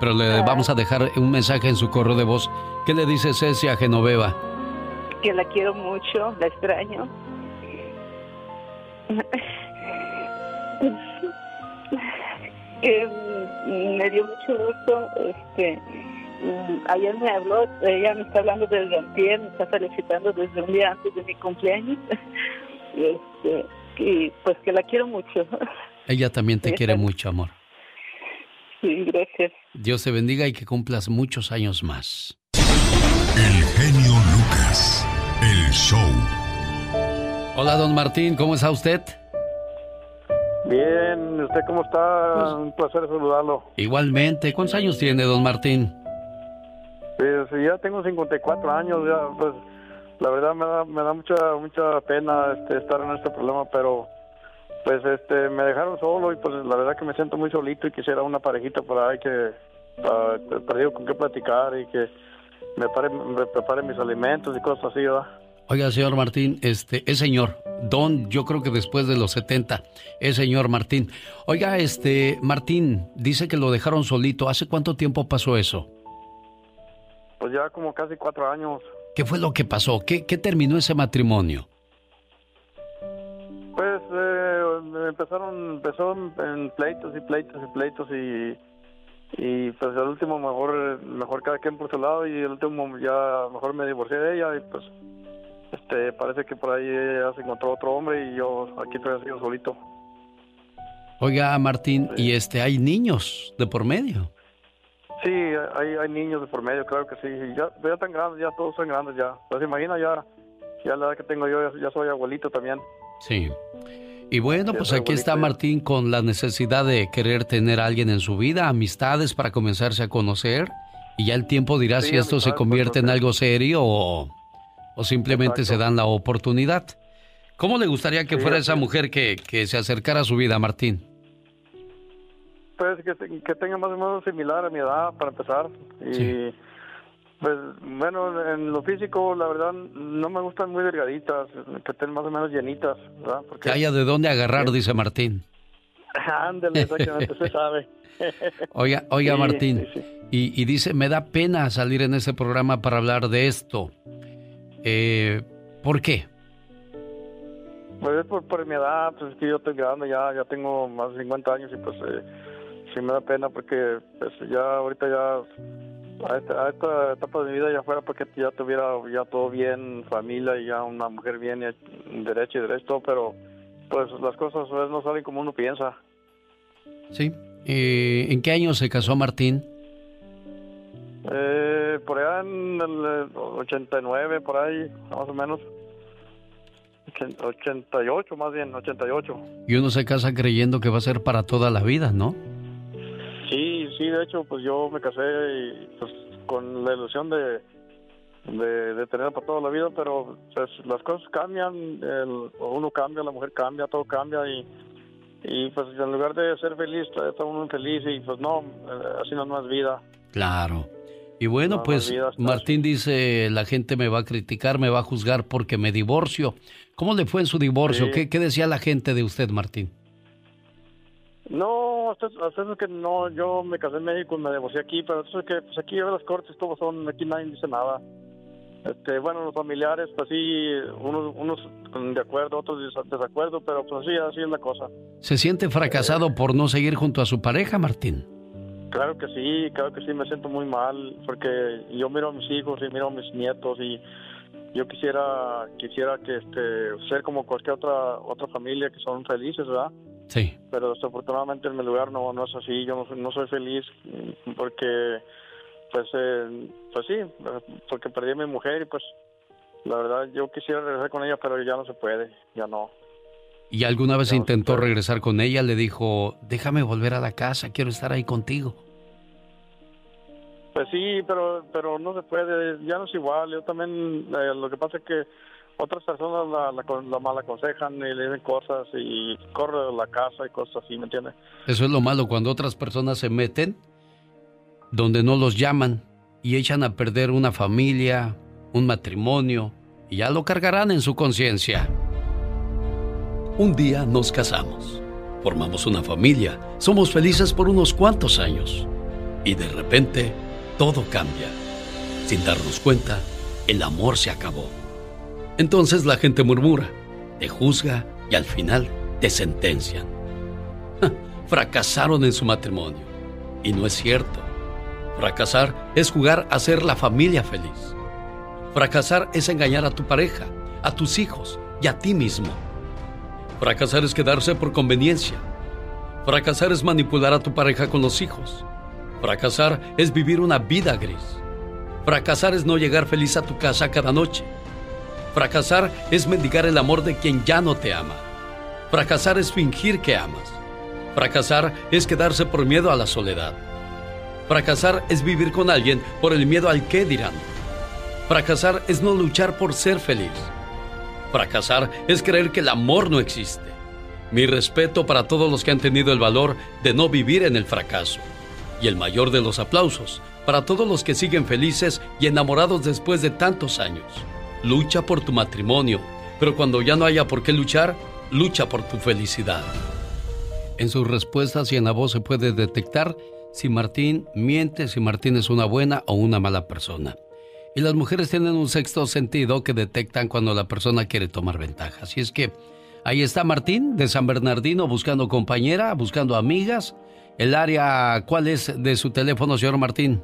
pero le vamos a dejar un mensaje en su correo de voz. ¿Qué le dice Ceci a Genoveva? Que la quiero mucho, la extraño. Que mm, me dio mucho gusto. Este, ayer me habló, ella me está hablando desde antier, me está felicitando desde un día antes de mi cumpleaños. Y, este, y pues que la quiero mucho. Ella también te Sí, quiere mucho, amor. Sí, gracias. Dios te bendiga y que cumplas muchos años más. El genio Lucas. El show. Hola, don Martín, ¿cómo está usted? Bien, ¿usted cómo está? Pues Un placer saludarlo. Igualmente, ¿cuántos años tiene don Martín? Pues ya tengo 54 años, ya, pues la verdad me da, me da mucha mucha pena este, estar en este problema, pero pues este me dejaron solo y pues la verdad que me siento muy solito y quisiera una parejita por ahí que para, con qué platicar y que me, pare, me prepare mis alimentos y cosas así, ¿verdad? Oiga, señor Martín, este, es señor, don, yo creo que después de los 70, es señor Martín. Oiga, este, Martín, dice que lo dejaron solito. ¿Hace cuánto tiempo pasó eso? Pues ya como casi cuatro años. ¿Qué fue lo que pasó? ¿Qué, qué terminó ese matrimonio? Pues eh, empezaron, empezó en pleitos y pleitos y pleitos y, y pues el último mejor, mejor cada quien por su lado y el último ya mejor me divorcié de ella y pues este parece que por ahí ella se encontró otro hombre y yo aquí estoy así solito. Oiga, Martín, y este, hay niños de por medio. Hay, hay niños de por medio, claro que sí, y ya, ya tan grandes, ya todos son grandes ya. Pues imagina ya, ya la edad que tengo yo, ya, ya soy abuelito también. Sí. Y bueno, pues aquí está. Martín con la necesidad de querer tener a alguien en su vida, amistades para comenzarse a conocer. Y ya el tiempo dirá Sí, si esto se amistades, convierte en pues, algo serio o, o simplemente se dan la oportunidad. ¿Cómo le gustaría que Sí, fuera esa es. mujer que, que se acercara a su vida, Martín? Pues que, que tenga más o menos similar a mi edad para empezar. Y pues bueno, en lo físico la verdad no me gustan muy delgaditas, que estén más o menos llenitas, ¿verdad? Porque Que haya de dónde agarrar, dice Martín. ándale, exactamente, se sabe. Oiga, oiga Sí, Martín, sí. Y, y dice, me da pena salir en ese programa para hablar de esto. Eh, ¿Por qué? Pues es por, por mi edad, pues es que yo estoy grande, ya, ya tengo más de 50 años y pues eh, sí me da pena porque pues ya ahorita ya a esta, a esta etapa de mi vida ya fuera porque ya tuviera ya todo bien, familia y ya una mujer bien, y derecho y derecho, pero pues las cosas veces no salen como uno piensa. Sí. Eh, ¿En qué año se casó Martín? Eh, por allá en el eh, 89, por ahí, más o menos. Ochen- 88, más bien, 88. Y uno se casa creyendo que va a ser para toda la vida, ¿no? Sí, sí, de hecho, pues yo me casé y, pues, con la ilusión de, de, de tener para toda la vida, pero pues, las cosas cambian, el, uno cambia, la mujer cambia, todo cambia y, y pues en lugar de ser feliz, está uno infeliz y pues no, eh, así no es más vida. Claro. Y bueno, pues Martín dice, la gente me va a criticar, me va a juzgar porque me divorcio. ¿Cómo le fue en su divorcio? ¿Qué, ¿Qué, decía la gente de usted, Martín? No, hasta, hasta que no, yo me casé en México y me divorcié aquí, pero eso es que pues aquí las cortes todos son, aquí nadie dice nada. Este, bueno, los familiares, pues sí, unos, unos de acuerdo, otros de desacuerdo, pero pues sí, así es la cosa. ¿Se siente fracasado por no seguir junto a su pareja, Martín? Claro que sí, claro que sí, me siento muy mal porque yo miro a mis hijos y miro a mis nietos y yo quisiera quisiera que este ser como cualquier otra otra familia que son felices, ¿verdad? Sí. Pero desafortunadamente en mi lugar no no es así, yo no, no soy feliz porque pues eh, pues sí, porque perdí a mi mujer y pues la verdad yo quisiera regresar con ella, pero ya no se puede, ya no. ¿Y alguna vez intentó regresar con ella? Le dijo, déjame volver a la casa, quiero estar ahí contigo. Pues sí, pero pero no se puede, ya no es igual. Yo también, eh, lo que pasa es que otras personas la, la, mal aconsejan y le dicen cosas y corre la casa y cosas así, ¿me entiendes? Eso es lo malo, cuando otras personas se meten donde no los llaman y echan a perder una familia, un matrimonio, y ya lo cargarán en su conciencia. Un día nos casamos, formamos una familia, somos felices por unos cuantos años y de repente todo cambia. Sin darnos cuenta, el amor se acabó. Entonces la gente murmura, te juzga y al final te sentencian. Fracasaron en su matrimonio. Y no es cierto. Fracasar es jugar a ser la familia feliz. Fracasar es engañar a tu pareja, a tus hijos y a ti mismo. Fracasar es quedarse por conveniencia. Fracasar es manipular a tu pareja con los hijos. Fracasar es vivir una vida gris. Fracasar es no llegar feliz a tu casa cada noche. Fracasar es mendigar el amor de quien ya no te ama. Fracasar es fingir que amas. Fracasar es quedarse por miedo a la soledad. Fracasar es vivir con alguien por el miedo al qué dirán. Fracasar es no luchar por ser feliz. Fracasar es creer que el amor no existe. Mi respeto para todos los que han tenido el valor de no vivir en el fracaso. Y el mayor de los aplausos para todos los que siguen felices y enamorados después de tantos años. Lucha por tu matrimonio, pero cuando ya no haya por qué luchar, lucha por tu felicidad. En sus respuestas y en la voz se puede detectar si Martín miente, si Martín es una buena o una mala persona. Y las mujeres tienen un sexto sentido que detectan cuando la persona quiere tomar ventaja. Así es que ahí está Martín de San Bernardino buscando compañera, buscando amigas. El área, ¿cuál es de su teléfono, señor Martín?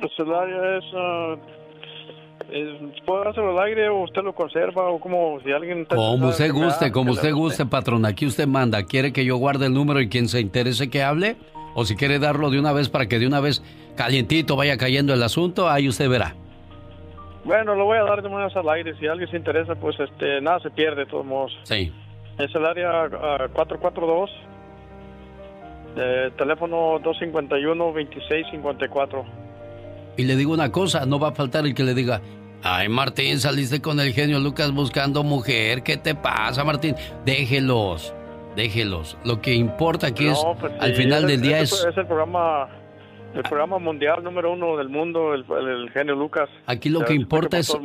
Pues el área es... Uh, ¿Puedo hacerlo al aire o usted lo conserva o como si alguien... Como usted guste, como usted guste, patrón. Aquí usted manda. ¿Quiere que yo guarde el número y quien se interese que hable? O si quiere darlo de una vez para que de una vez calientito vaya cayendo el asunto, ahí usted verá. Bueno, lo voy a dar de maneras al aire. Si alguien se interesa, pues este, nada se pierde de todos modos. Sí. Es el área 442, eh, teléfono 251-2654. Y le digo una cosa, no va a faltar el que le diga, ay Martín, saliste con el genio Lucas buscando mujer, ¿qué te pasa Martín? Déjelos déjelos. Lo que importa aquí es, pues al final del día es... Es el programa, el programa mundial número uno del mundo, el, genio Lucas. Aquí lo que importa es...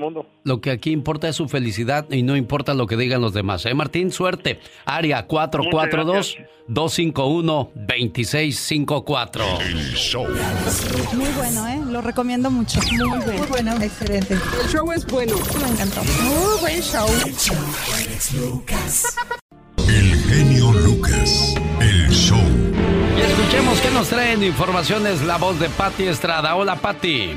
Lo que aquí importa es su felicidad y no importa lo que digan los demás. ¿Eh, Martín? Suerte. Área 442-251-2654. Muy bueno, ¿eh? Lo recomiendo mucho. Muy bueno. Muy bueno. Excelente. El show es bueno. Me encantó. Muy buen show. El genio Lucas, el show. Y escuchemos qué nos traen informaciones la voz de Patti Estrada. Hola, Patti.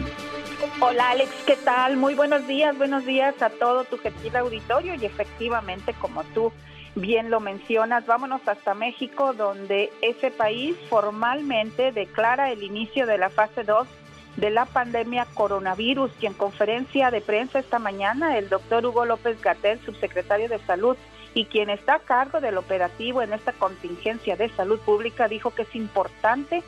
Hola Alex, ¿qué tal? Muy buenos días, buenos días a todo tu querido auditorio y efectivamente como tú bien lo mencionas, vámonos hasta México donde ese país formalmente declara el inicio de la fase 2 de la pandemia coronavirus y en conferencia de prensa esta mañana el doctor Hugo López Gatel, subsecretario de Salud, y quien está a cargo del operativo en esta contingencia de salud pública dijo que es importante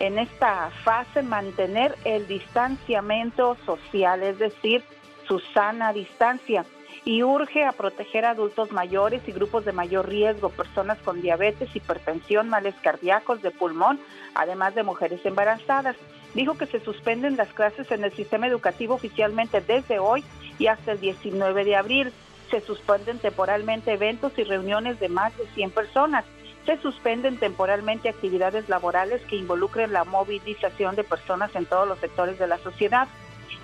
en esta fase mantener el distanciamiento social, es decir, su sana distancia y urge a proteger a adultos mayores y grupos de mayor riesgo, personas con diabetes, hipertensión, males cardíacos, de pulmón, además de mujeres embarazadas. Dijo que se suspenden las clases en el sistema educativo oficialmente desde hoy y hasta el 19 de abril. Se suspenden temporalmente eventos y reuniones de más de 100 personas. Se suspenden temporalmente actividades laborales que involucren la movilización de personas en todos los sectores de la sociedad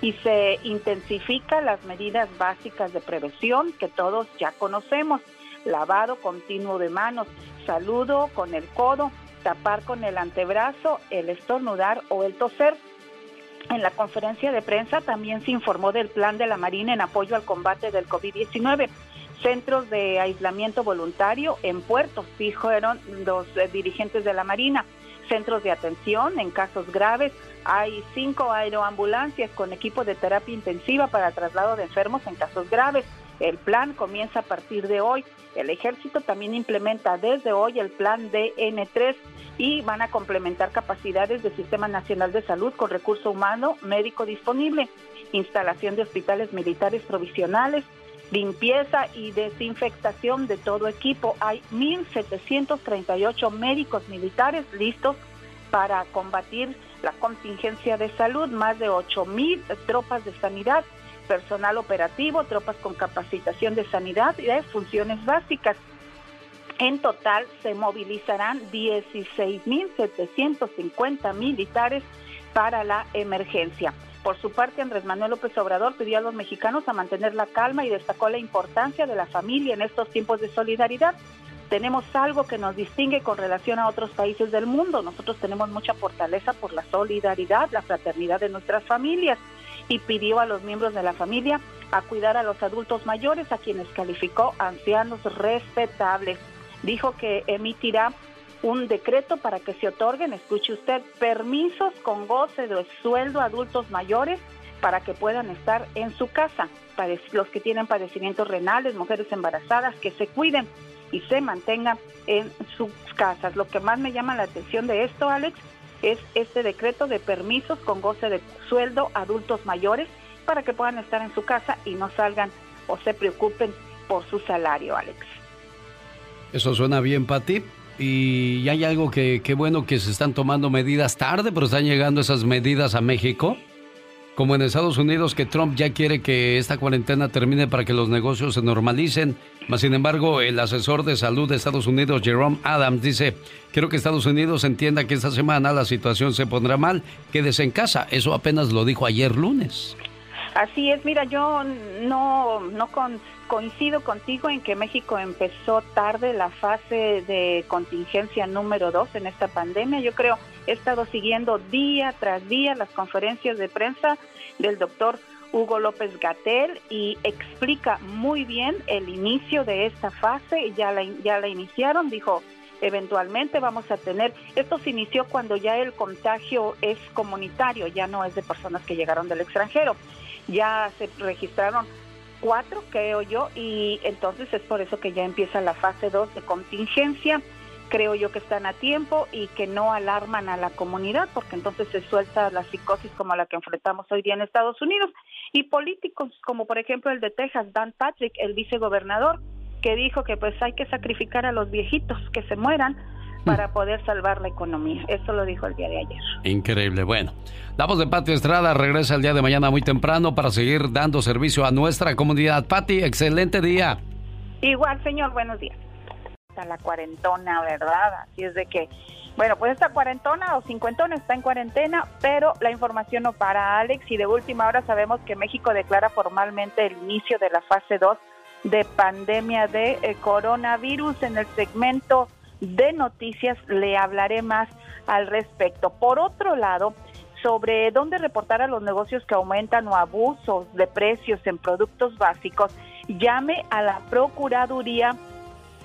y se intensifican las medidas básicas de prevención que todos ya conocemos. Lavado continuo de manos, saludo con el codo, tapar con el antebrazo, el estornudar o el toser. En la conferencia de prensa también se informó del plan de la Marina en apoyo al combate del COVID-19. Centros de aislamiento voluntario en puertos, dijeron los eh, dirigentes de la Marina. Centros de atención en casos graves, hay cinco aeroambulancias con equipo de terapia intensiva para traslado de enfermos en casos graves. El plan comienza a partir de hoy. El ejército también implementa desde hoy el plan DN3 y van a complementar capacidades del Sistema Nacional de Salud con recurso humano médico disponible, instalación de hospitales militares provisionales, limpieza y desinfectación de todo equipo. Hay 1.738 médicos militares listos para combatir la contingencia de salud, más de 8 mil tropas de sanidad, personal operativo, tropas con capacitación de sanidad y de funciones básicas. En total se movilizarán 16.750 militares para la emergencia. Por su parte, Andrés Manuel López Obrador pidió a los mexicanos a mantener la calma y destacó la importancia de la familia en estos tiempos de solidaridad tenemos algo que nos distingue con relación a otros países del mundo. Nosotros tenemos mucha fortaleza por la solidaridad, la fraternidad de nuestras familias y pidió a los miembros de la familia a cuidar a los adultos mayores, a quienes calificó ancianos respetables. Dijo que emitirá un decreto para que se otorguen, escuche usted, permisos con goce de sueldo a adultos mayores para que puedan estar en su casa, para los que tienen padecimientos renales, mujeres embarazadas, que se cuiden y se mantenga en sus casas. Lo que más me llama la atención de esto, Alex, es este decreto de permisos con goce de sueldo a adultos mayores para que puedan estar en su casa y no salgan o se preocupen por su salario, Alex. Eso suena bien, Pati. Y hay algo que, qué bueno que se están tomando medidas tarde, pero están llegando esas medidas a México como en Estados Unidos, que Trump ya quiere que esta cuarentena termine para que los negocios se normalicen. Mas, sin embargo, el asesor de salud de Estados Unidos, Jerome Adams, dice, quiero que Estados Unidos entienda que esta semana la situación se pondrá mal, quédese en casa. Eso apenas lo dijo ayer lunes. Así es, mira, yo no, no coincido contigo en que México empezó tarde la fase de contingencia número dos en esta pandemia. Yo creo, he estado siguiendo día tras día las conferencias de prensa del doctor Hugo López Gatel y explica muy bien el inicio de esta fase. Ya la, ya la iniciaron, dijo, eventualmente vamos a tener, esto se inició cuando ya el contagio es comunitario, ya no es de personas que llegaron del extranjero ya se registraron cuatro, creo yo, y entonces es por eso que ya empieza la fase 2 de contingencia. Creo yo que están a tiempo y que no alarman a la comunidad, porque entonces se suelta la psicosis como la que enfrentamos hoy día en Estados Unidos. Y políticos, como por ejemplo el de Texas, Dan Patrick, el vicegobernador, que dijo que pues hay que sacrificar a los viejitos que se mueran para poder salvar la economía. Eso lo dijo el día de ayer. Increíble. Bueno, la voz de Pati Estrada regresa el día de mañana muy temprano para seguir dando servicio a nuestra comunidad. Pati, excelente día. Igual, señor, buenos días. Está la cuarentona, ¿verdad? Así es de que, bueno, pues esta cuarentona o cincuentona está en cuarentena, pero la información no para, Alex. Y de última hora sabemos que México declara formalmente el inicio de la fase 2 de pandemia de eh, coronavirus en el segmento de noticias le hablaré más al respecto. Por otro lado, sobre dónde reportar a los negocios que aumentan o abusos de precios en productos básicos, llame a la Procuraduría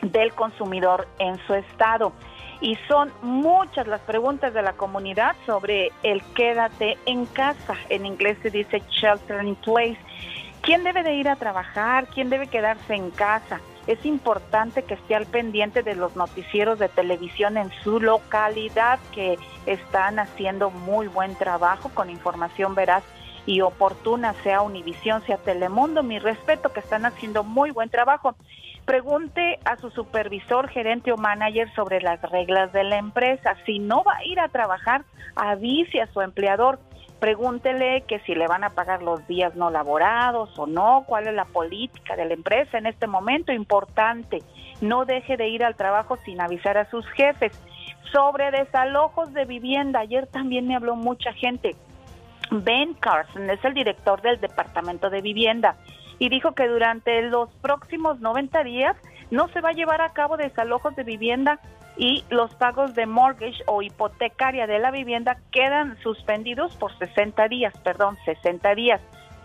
del Consumidor en su estado. Y son muchas las preguntas de la comunidad sobre el quédate en casa. En inglés se dice shelter in place. ¿Quién debe de ir a trabajar? ¿Quién debe quedarse en casa? Es importante que esté al pendiente de los noticieros de televisión en su localidad que están haciendo muy buen trabajo con información veraz y oportuna, sea Univisión, sea Telemundo, mi respeto que están haciendo muy buen trabajo. Pregunte a su supervisor, gerente o manager sobre las reglas de la empresa. Si no va a ir a trabajar, avise a su empleador. Pregúntele que si le van a pagar los días no laborados o no, cuál es la política de la empresa en este momento. Importante, no deje de ir al trabajo sin avisar a sus jefes. Sobre desalojos de vivienda, ayer también me habló mucha gente. Ben Carson es el director del Departamento de Vivienda y dijo que durante los próximos 90 días no se va a llevar a cabo desalojos de vivienda y los pagos de mortgage o hipotecaria de la vivienda quedan suspendidos por 60 días, perdón, 60 días.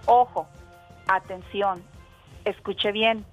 Ojo, atención, escuche bien.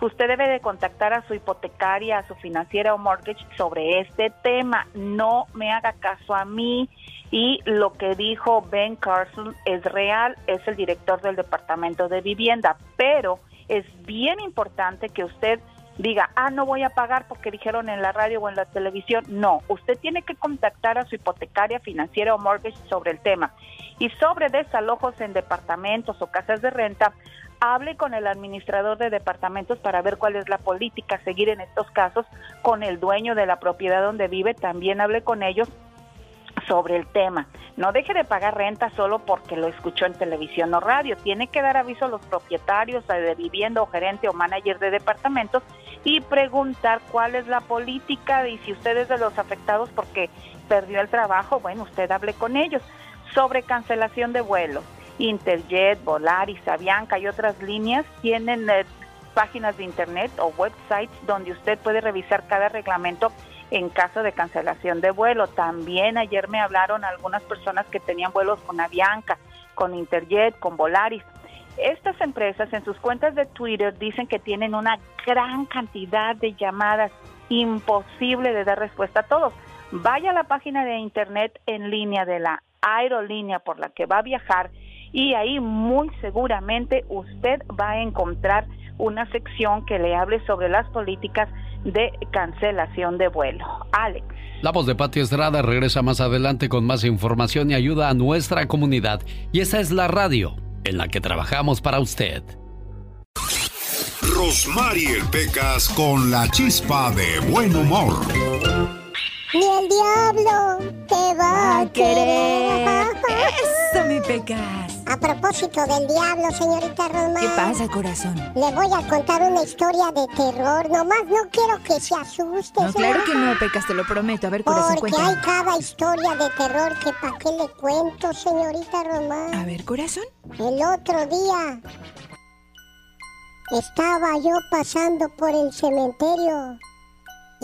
Usted debe de contactar a su hipotecaria, a su financiera o mortgage sobre este tema. No me haga caso a mí y lo que dijo Ben Carson es real, es el director del Departamento de Vivienda, pero es bien importante que usted diga, ah, no voy a pagar porque dijeron en la radio o en la televisión. No, usted tiene que contactar a su hipotecaria financiera o mortgage sobre el tema. Y sobre desalojos en departamentos o casas de renta, hable con el administrador de departamentos para ver cuál es la política a seguir en estos casos, con el dueño de la propiedad donde vive, también hable con ellos sobre el tema. No deje de pagar renta solo porque lo escuchó en televisión o radio. Tiene que dar aviso a los propietarios de vivienda o gerente o manager de departamentos y preguntar cuál es la política y si usted es de los afectados porque perdió el trabajo, bueno, usted hable con ellos. Sobre cancelación de vuelos, Interjet, Volaris, Avianca y otras líneas tienen eh, páginas de internet o websites donde usted puede revisar cada reglamento en caso de cancelación de vuelo. También ayer me hablaron algunas personas que tenían vuelos con Avianca, con Interjet, con Volaris. Estas empresas en sus cuentas de Twitter dicen que tienen una gran cantidad de llamadas, imposible de dar respuesta a todos. Vaya a la página de internet en línea de la aerolínea por la que va a viajar y ahí muy seguramente usted va a encontrar una sección que le hable sobre las políticas de cancelación de vuelo. Alex. La voz de Pati Estrada regresa más adelante con más información y ayuda a nuestra comunidad. Y esa es la radio en la que trabajamos para usted. Rosmarie Pecas con la chispa de buen humor. Ni el diablo te va a querer. Eso, mi Pecas. A propósito del diablo, señorita Rosmar. ¿Qué pasa, corazón? Le voy a contar una historia de terror. Nomás no quiero que se asuste. No, claro que no, Pecas, te lo prometo. A ver, corazón, Porque hay cada historia de terror que para qué le cuento, señorita Rosmar. A ver, corazón. El otro día estaba yo pasando por el cementerio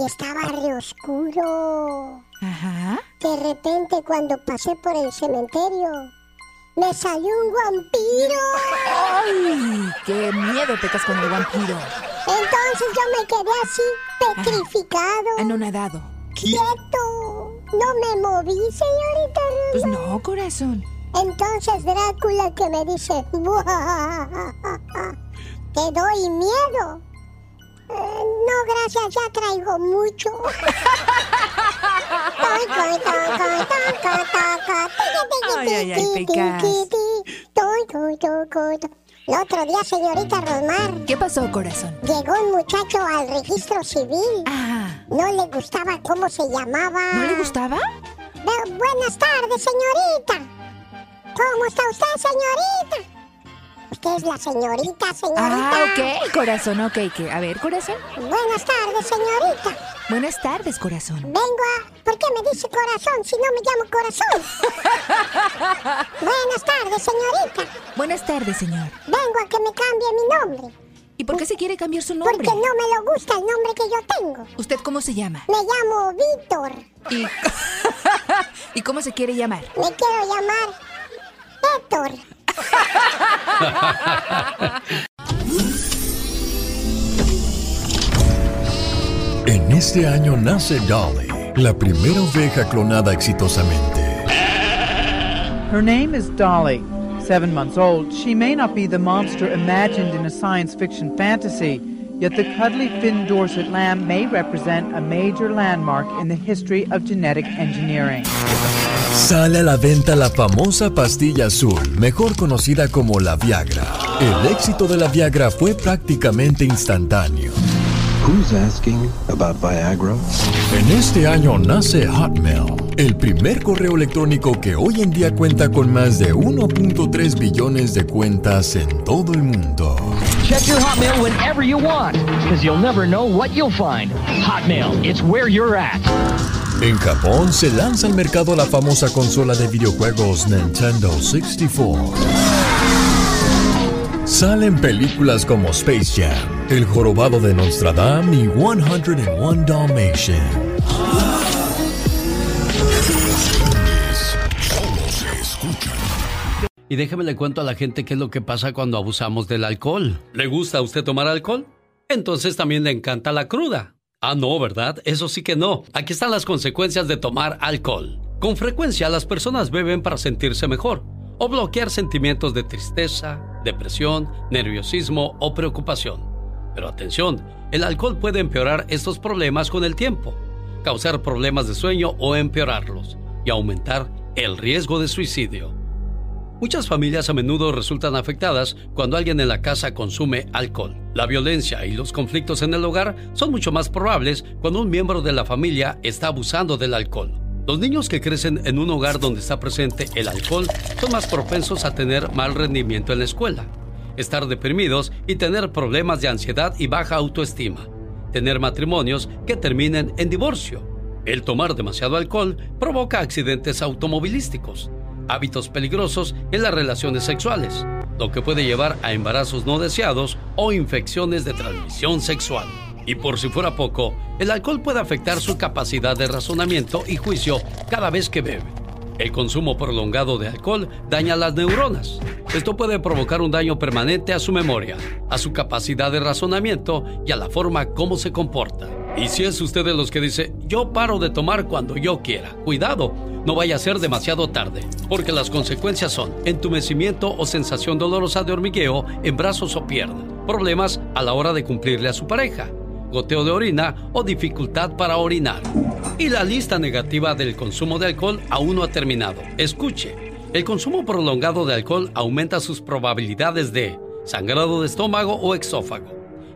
y estaba re oscuro. Ajá. De repente, cuando pasé por el cementerio, me salió un vampiro. ¡Ay! ¡Qué miedo pecas con el vampiro! Entonces yo me quedé así, petrificado. Anonadado. ¡Quieto! No me moví, señorita. Pues no, corazón. Entonces Drácula que me dice, "Buah, te doy miedo. "Eh, no, gracias, ya traigo mucho. Ay, ay, ay. El otro día, señorita Rosmar, ¿Qué pasó, corazón? llegó un muchacho al registro civil. No le gustaba cómo se llamaba. ¿No le gustaba? Bu- buenas tardes, señorita. ¿Cómo está usted, señorita? Usted es la señorita, señorita. Ah, ok, corazón, ok. que- A ver, corazón. Buenas tardes, señorita. Buenas tardes, corazón. Vengo a... ¿Por qué me dice corazón si no me llamo corazón? Buenas tardes, señorita. Buenas tardes, señor. Vengo a que me cambie mi nombre. ¿Y por qué se quiere cambiar su nombre? Porque no me lo gusta el nombre que yo tengo. ¿Usted cómo se llama? Me llamo Víctor. ¿Y, ¿Y cómo se quiere llamar? Me quiero llamar Héctor. En este año nace Dolly, la primera oveja clonada exitosamente. Her name is Dolly. Seven months old, she may not be the monster imagined in a science fiction fantasy. Yet the cuddly Finn Dorset lamb may represent a major landmark in the history of genetic engineering. Sale a la venta la famosa pastilla azul, mejor conocida como la Viagra. El éxito de la Viagra fue prácticamente instantáneo. Who's asking about Viagra? En este año nace Hotmail, el primer correo electrónico que hoy en día cuenta con más de 1.3 billones de cuentas en todo el mundo. Check your Hotmail whenever you want, because you'll never know what you'll find. Hotmail, it's where you're at. En Japón se lanza al mercado la famosa consola de videojuegos Nintendo 64. Salen películas como Space Jam, El Jorobado de Notre Dame y 101 Dalmatian. Y déjeme le cuento a la gente qué es lo que pasa cuando abusamos del alcohol. ¿Le gusta a usted tomar alcohol? Entonces también le encanta la cruda. Ah, no, ¿verdad? Eso sí que no. Aquí están las consecuencias de tomar alcohol. Con frecuencia las personas beben para sentirse mejor o bloquear sentimientos de tristeza, depresión, nerviosismo o preocupación. Pero atención, el alcohol puede empeorar estos problemas con el tiempo, causar problemas de sueño o empeorarlos y aumentar el riesgo de suicidio. Muchas familias a menudo resultan afectadas cuando alguien en la casa consume alcohol. La violencia y los conflictos en el hogar son mucho más probables cuando un miembro de la familia está abusando del alcohol. Los niños que crecen en un hogar donde está presente el alcohol son más propensos a tener mal rendimiento en la escuela, estar deprimidos y tener problemas de ansiedad y baja autoestima, tener matrimonios que terminen en divorcio. El tomar demasiado alcohol provoca accidentes automovilísticos, hábitos peligrosos en las relaciones sexuales, lo que puede llevar a embarazos no deseados o infecciones de transmisión sexual. Y por si fuera poco, el alcohol puede afectar su capacidad de razonamiento y juicio cada vez que bebe. El consumo prolongado de alcohol daña las neuronas. Esto puede provocar un daño permanente a su memoria, a su capacidad de razonamiento y a la forma como se comporta. Y si es usted de los que dice, yo paro de tomar cuando yo quiera, cuidado, no vaya a ser demasiado tarde, porque las consecuencias son entumecimiento o sensación dolorosa de hormigueo en brazos o piernas, problemas a la hora de cumplirle a su pareja, goteo de orina o dificultad para orinar. Y la lista negativa del consumo de alcohol aún no ha terminado. Escuche, el consumo prolongado de alcohol aumenta sus probabilidades de sangrado de estómago o exófago,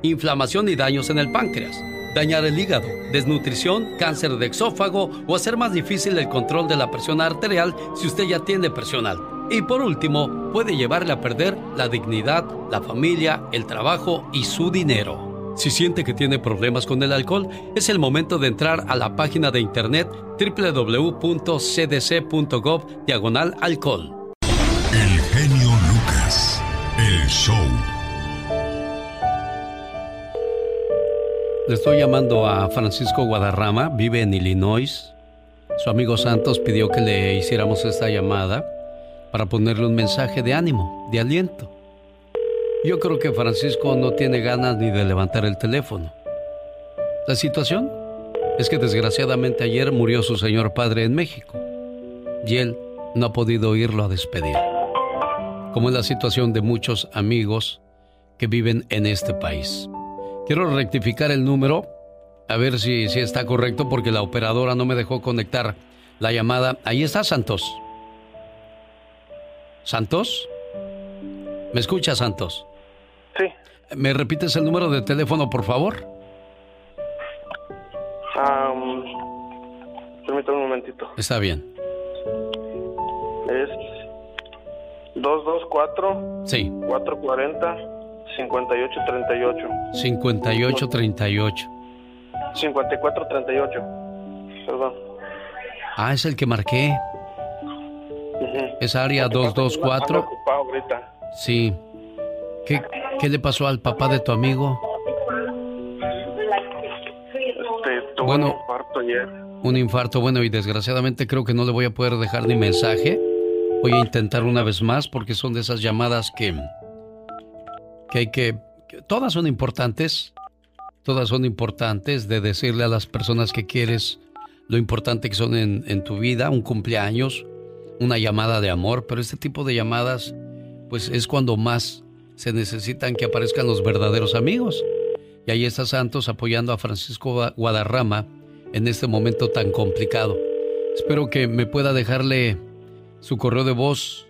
inflamación y daños en el páncreas dañar el hígado, desnutrición, cáncer de exófago o hacer más difícil el control de la presión arterial si usted ya tiene presión alta. Y por último, puede llevarle a perder la dignidad, la familia, el trabajo y su dinero. Si siente que tiene problemas con el alcohol, es el momento de entrar a la página de internet www.cdc.gov diagonal alcohol. El genio Lucas, el show. Le estoy llamando a Francisco Guadarrama, vive en Illinois. Su amigo Santos pidió que le hiciéramos esta llamada para ponerle un mensaje de ánimo, de aliento. Yo creo que Francisco no tiene ganas ni de levantar el teléfono. La situación es que desgraciadamente ayer murió su señor padre en México y él no ha podido irlo a despedir. Como es la situación de muchos amigos que viven en este país. Quiero rectificar el número, a ver si, si está correcto, porque la operadora no me dejó conectar la llamada. Ahí está Santos. ¿Santos? ¿Me escucha, Santos? Sí. ¿Me repites el número de teléfono, por favor? Um, permítame un momentito. Está bien. Es 224 Sí. 440 5838. 5838. 5438. Perdón. Ah, es el que marqué. Es área Ando 224. ocupado ahorita. Sí. ¿Qué, ¿Qué le pasó al papá de tu amigo? Este, tuvo Bueno. un infarto ayer. Un infarto, bueno, y desgraciadamente creo que no le voy a poder dejar ni mensaje. Voy a intentar una vez más porque son de esas llamadas que, que hay que, todas son importantes, todas son importantes de decirle a las personas que quieres lo importante que son en, en tu vida, un cumpleaños, una llamada de amor, pero este tipo de llamadas, pues es cuando más se necesitan que aparezcan los verdaderos amigos. Y ahí está Santos apoyando a Francisco Guadarrama en este momento tan complicado. Espero que me pueda dejarle su correo de voz,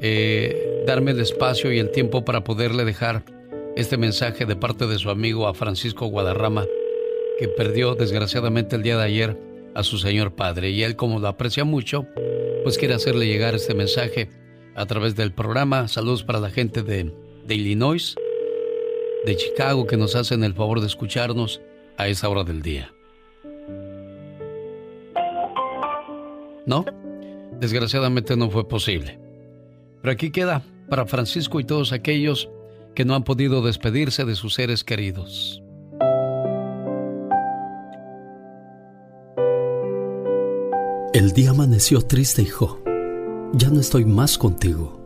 eh, darme el espacio y el tiempo para poderle dejar este mensaje de parte de su amigo a Francisco Guadarrama, que perdió desgraciadamente el día de ayer a su señor padre. Y él, como lo aprecia mucho, pues quiere hacerle llegar este mensaje a través del programa. Saludos para la gente de, de Illinois, de Chicago, que nos hacen el favor de escucharnos a esa hora del día. ¿No? Desgraciadamente no fue posible. Pero aquí queda para Francisco y todos aquellos que no han podido despedirse de sus seres queridos. El día amaneció triste, hijo. Ya no estoy más contigo.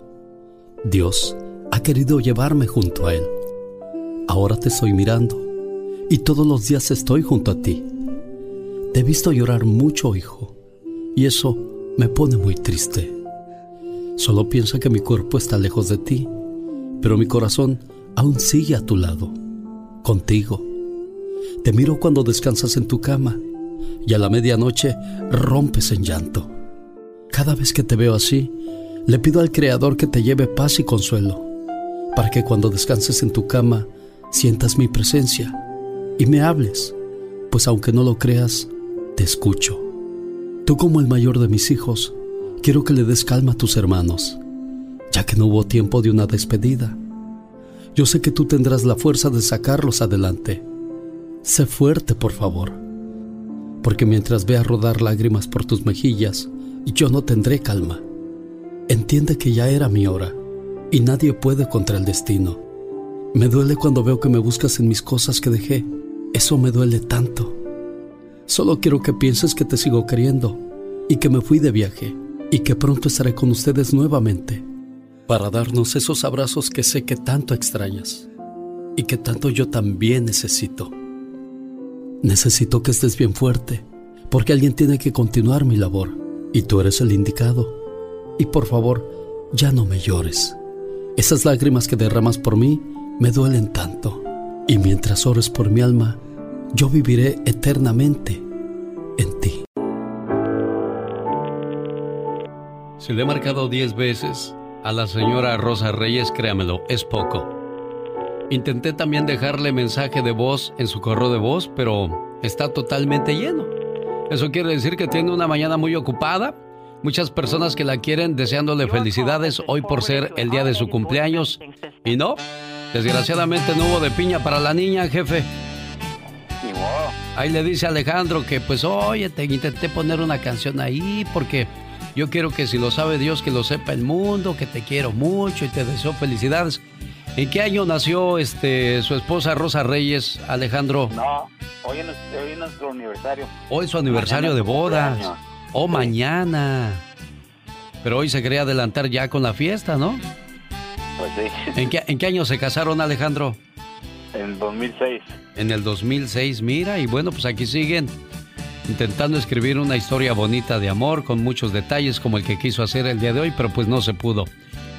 Dios ha querido llevarme junto a Él. Ahora te estoy mirando y todos los días estoy junto a ti. Te he visto llorar mucho, hijo, y eso me pone muy triste. Solo piensa que mi cuerpo está lejos de ti, pero mi corazón aún sigue a tu lado, contigo. Te miro cuando descansas en tu cama y a la medianoche rompes en llanto. Cada vez que te veo así, le pido al Creador que te lleve paz y consuelo, para que cuando descanses en tu cama sientas mi presencia y me hables, pues aunque no lo creas, te escucho. Tú como el mayor de mis hijos, quiero que le des calma a tus hermanos, ya que no hubo tiempo de una despedida. Yo sé que tú tendrás la fuerza de sacarlos adelante. Sé fuerte, por favor, porque mientras vea rodar lágrimas por tus mejillas, yo no tendré calma. Entiende que ya era mi hora y nadie puede contra el destino. Me duele cuando veo que me buscas en mis cosas que dejé. Eso me duele tanto. Solo quiero que pienses que te sigo queriendo y que me fui de viaje y que pronto estaré con ustedes nuevamente para darnos esos abrazos que sé que tanto extrañas y que tanto yo también necesito. Necesito que estés bien fuerte porque alguien tiene que continuar mi labor y tú eres el indicado. Y por favor, ya no me llores. Esas lágrimas que derramas por mí me duelen tanto. Y mientras ores por mi alma, yo viviré eternamente en ti. Si le he marcado diez veces a la señora Rosa Reyes, créamelo, es poco. Intenté también dejarle mensaje de voz en su correo de voz, pero está totalmente lleno. Eso quiere decir que tiene una mañana muy ocupada. Muchas personas que la quieren deseándole felicidades hoy por ser el día de su cumpleaños. Y no, desgraciadamente no hubo de piña para la niña, jefe. Ahí le dice Alejandro que pues oye, te intenté poner una canción ahí porque yo quiero que si lo sabe Dios, que lo sepa el mundo, que te quiero mucho y te deseo felicidades. ¿En qué año nació este su esposa Rosa Reyes, Alejandro? No, hoy es, nuestro aniversario. Hoy es su aniversario de bodas. O oh, mañana. Pero hoy se quería adelantar ya con la fiesta, ¿no? Pues sí. ¿En qué, ¿En qué año se casaron, Alejandro? En el 2006. En el 2006, mira, y bueno, pues aquí siguen intentando escribir una historia bonita de amor con muchos detalles como el que quiso hacer el día de hoy, pero pues no se pudo.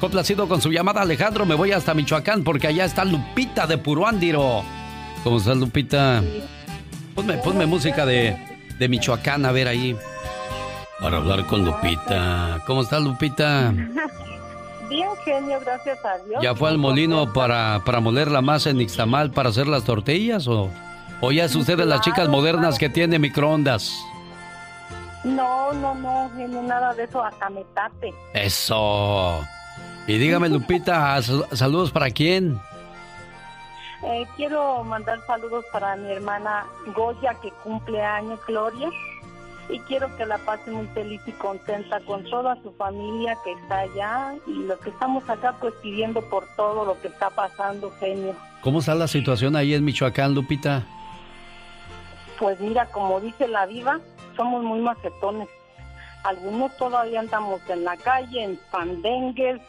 Complacido con su llamada, Alejandro, me voy hasta Michoacán porque allá está Lupita de Puruándiro. ¿Cómo estás, Lupita? Ponme, ponme música de, de Michoacán, a ver ahí. Para hablar con Lupita. ¿Cómo estás, Lupita? Bien, genio, gracias a Dios. ¿Ya fue al molino para, para moler la masa en Ixtamal para hacer las tortillas o, o ya es usted de las chicas modernas que tiene microondas? No, no, no, genio, nada de eso, hasta me tape. Eso. Y dígame, Lupita, ¿saludos para quién? Eh, quiero mandar saludos para mi hermana Goya, que cumple años, Gloria y quiero que la pase muy feliz y contenta con toda su familia que está allá y los que estamos acá pues pidiendo por todo lo que está pasando, genio. ¿Cómo está la situación ahí en Michoacán, Lupita? Pues mira, como dice la viva, somos muy macetones. Algunos todavía andamos en la calle, en pandengues,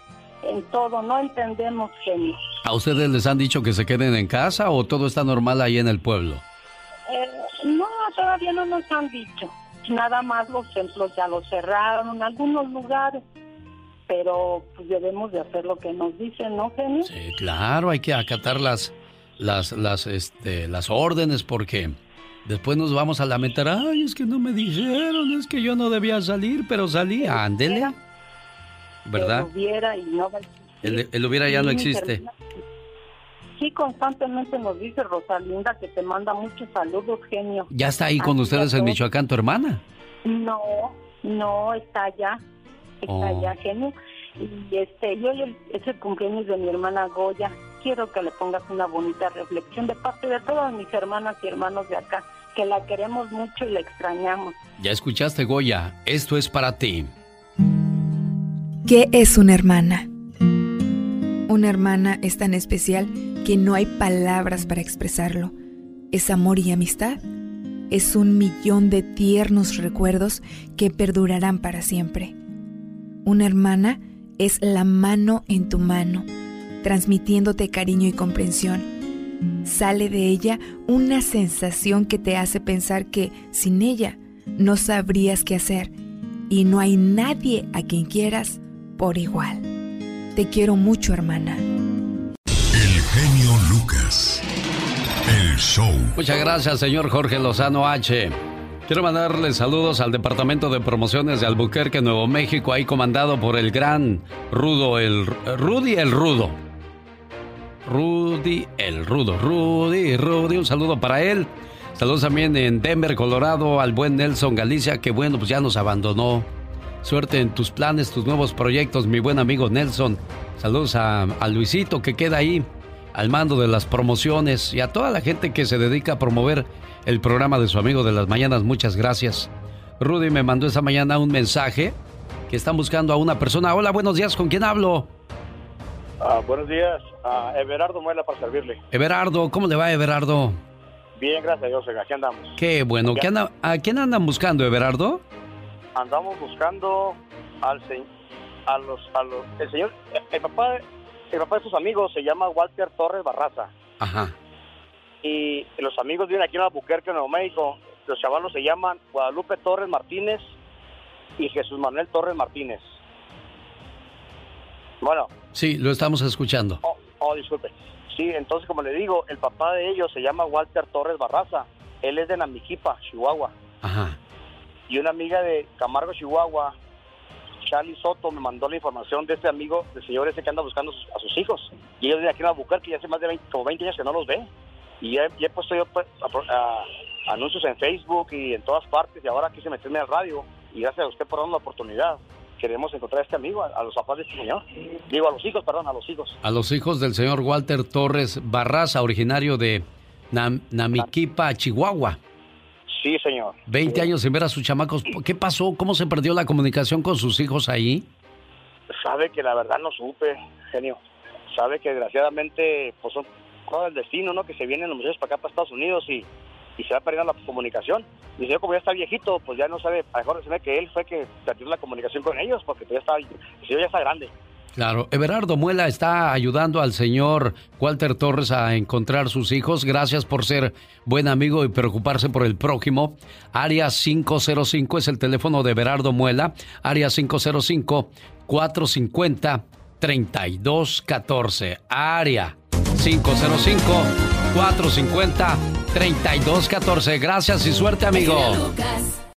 en todo, no entendemos, genio. ¿A ustedes les han dicho que se queden en casa o todo está normal ahí en el pueblo? Eh, no, todavía no nos han dicho nada más los templos ya los cerraron en algunos lugares pero pues debemos de hacer lo que nos dicen, ¿no, Genio? Sí, claro, hay que acatar las, las, las, este, las órdenes porque después nos vamos a lamentar, ay, es que no me dijeron, es que yo no debía salir, pero salí, ándele. ¿Verdad? El hubiera y no el, hubiera ya no existe. Sí, constantemente nos dice Rosalinda que te manda muchos saludos, genio. ¿Ya está ahí con ustedes en Michoacán tu hermana? No, no, está allá. Está oh. allá, genio. Y este, yo es el cumpleaños de mi hermana Goya. Quiero que le pongas una bonita reflexión de parte de todas mis hermanas y hermanos de acá, que la queremos mucho y la extrañamos. Ya escuchaste, Goya. Esto es para ti. ¿Qué es una hermana? Una hermana es tan especial que no hay palabras para expresarlo. Es amor y amistad. Es un millón de tiernos recuerdos que perdurarán para siempre. Una hermana es la mano en tu mano, transmitiéndote cariño y comprensión. Sale de ella una sensación que te hace pensar que sin ella no sabrías qué hacer y no hay nadie a quien quieras por igual. Te quiero mucho, hermana. El genio Lucas. El show. Muchas gracias, señor Jorge Lozano H. Quiero mandarle saludos al Departamento de Promociones de Albuquerque, Nuevo México, ahí comandado por el gran Rudo, el Rudy el Rudo. Rudy el Rudo, Rudy, Rudy, un saludo para él. Saludos también en Denver, Colorado, al buen Nelson Galicia, que bueno, pues ya nos abandonó. Suerte en tus planes, tus nuevos proyectos, mi buen amigo Nelson. Saludos a, Luisito, que queda ahí al mando de las promociones y a toda la gente que se dedica a promover el programa de su amigo de las mañanas. Muchas gracias. Rudy me mandó esta mañana un mensaje que están buscando a una persona. Hola, buenos días, ¿con quién hablo? Ah, buenos días, a Everardo Muela para servirle. Everardo, ¿cómo le va Everardo? Bien, gracias a Dios, aquí andamos. Qué bueno, ¿Qué anda, ¿a quién andan buscando, Everardo? Andamos buscando al señor, a los, a los, el señor, el papá, el papá de sus amigos se llama Walter Torres Barraza. Ajá y los amigos vienen aquí en Albuquerque, Nuevo México. Los chavalos se llaman Guadalupe Torres Martínez y Jesús Manuel Torres Martínez. Bueno. Sí, lo estamos escuchando. Oh, oh, disculpe. Sí, entonces como le digo, el papá de ellos se llama Walter Torres Barraza. Él es de Namijipa, Chihuahua. Ajá. Y una amiga de Camargo, Chihuahua, Charlie Soto, me mandó la información de este amigo, del señor ese que anda buscando a sus hijos. Y ellos vienen aquí en Albuquerque y hace más de 20, como 20 años que no los ve. Y ya, he puesto yo pues, anuncios en Facebook y en todas partes y ahora quise meterme al radio y gracias a usted por darnos la oportunidad queremos encontrar a este amigo, a, los papás de este señor. Digo, a los hijos, perdón, a los hijos. A los hijos del señor Walter Torres Barraza, originario de Namiquipa, Chihuahua. Sí, señor. Veinte años sin ver a sus chamacos. ¿Qué pasó? ¿Cómo se perdió la comunicación con sus hijos ahí? Sabe que la verdad no supe, genio. Sabe que desgraciadamente pues son el destino, ¿no? Que se vienen los muchachos para acá, para Estados Unidos y, y se va perdiendo la comunicación. Y yo como ya está viejito, pues ya no sabe, a mejor ve que él fue que perdió la comunicación con ellos, porque pues ya está, el señor ya está grande. Claro, Everardo Muela está ayudando al señor Walter Torres a encontrar sus hijos. Gracias por ser buen amigo y preocuparse por el prójimo. Área 505 es el teléfono de Everardo Muela. Área 505 450 3214. Área 505-450-3214. Gracias y suerte, amigo.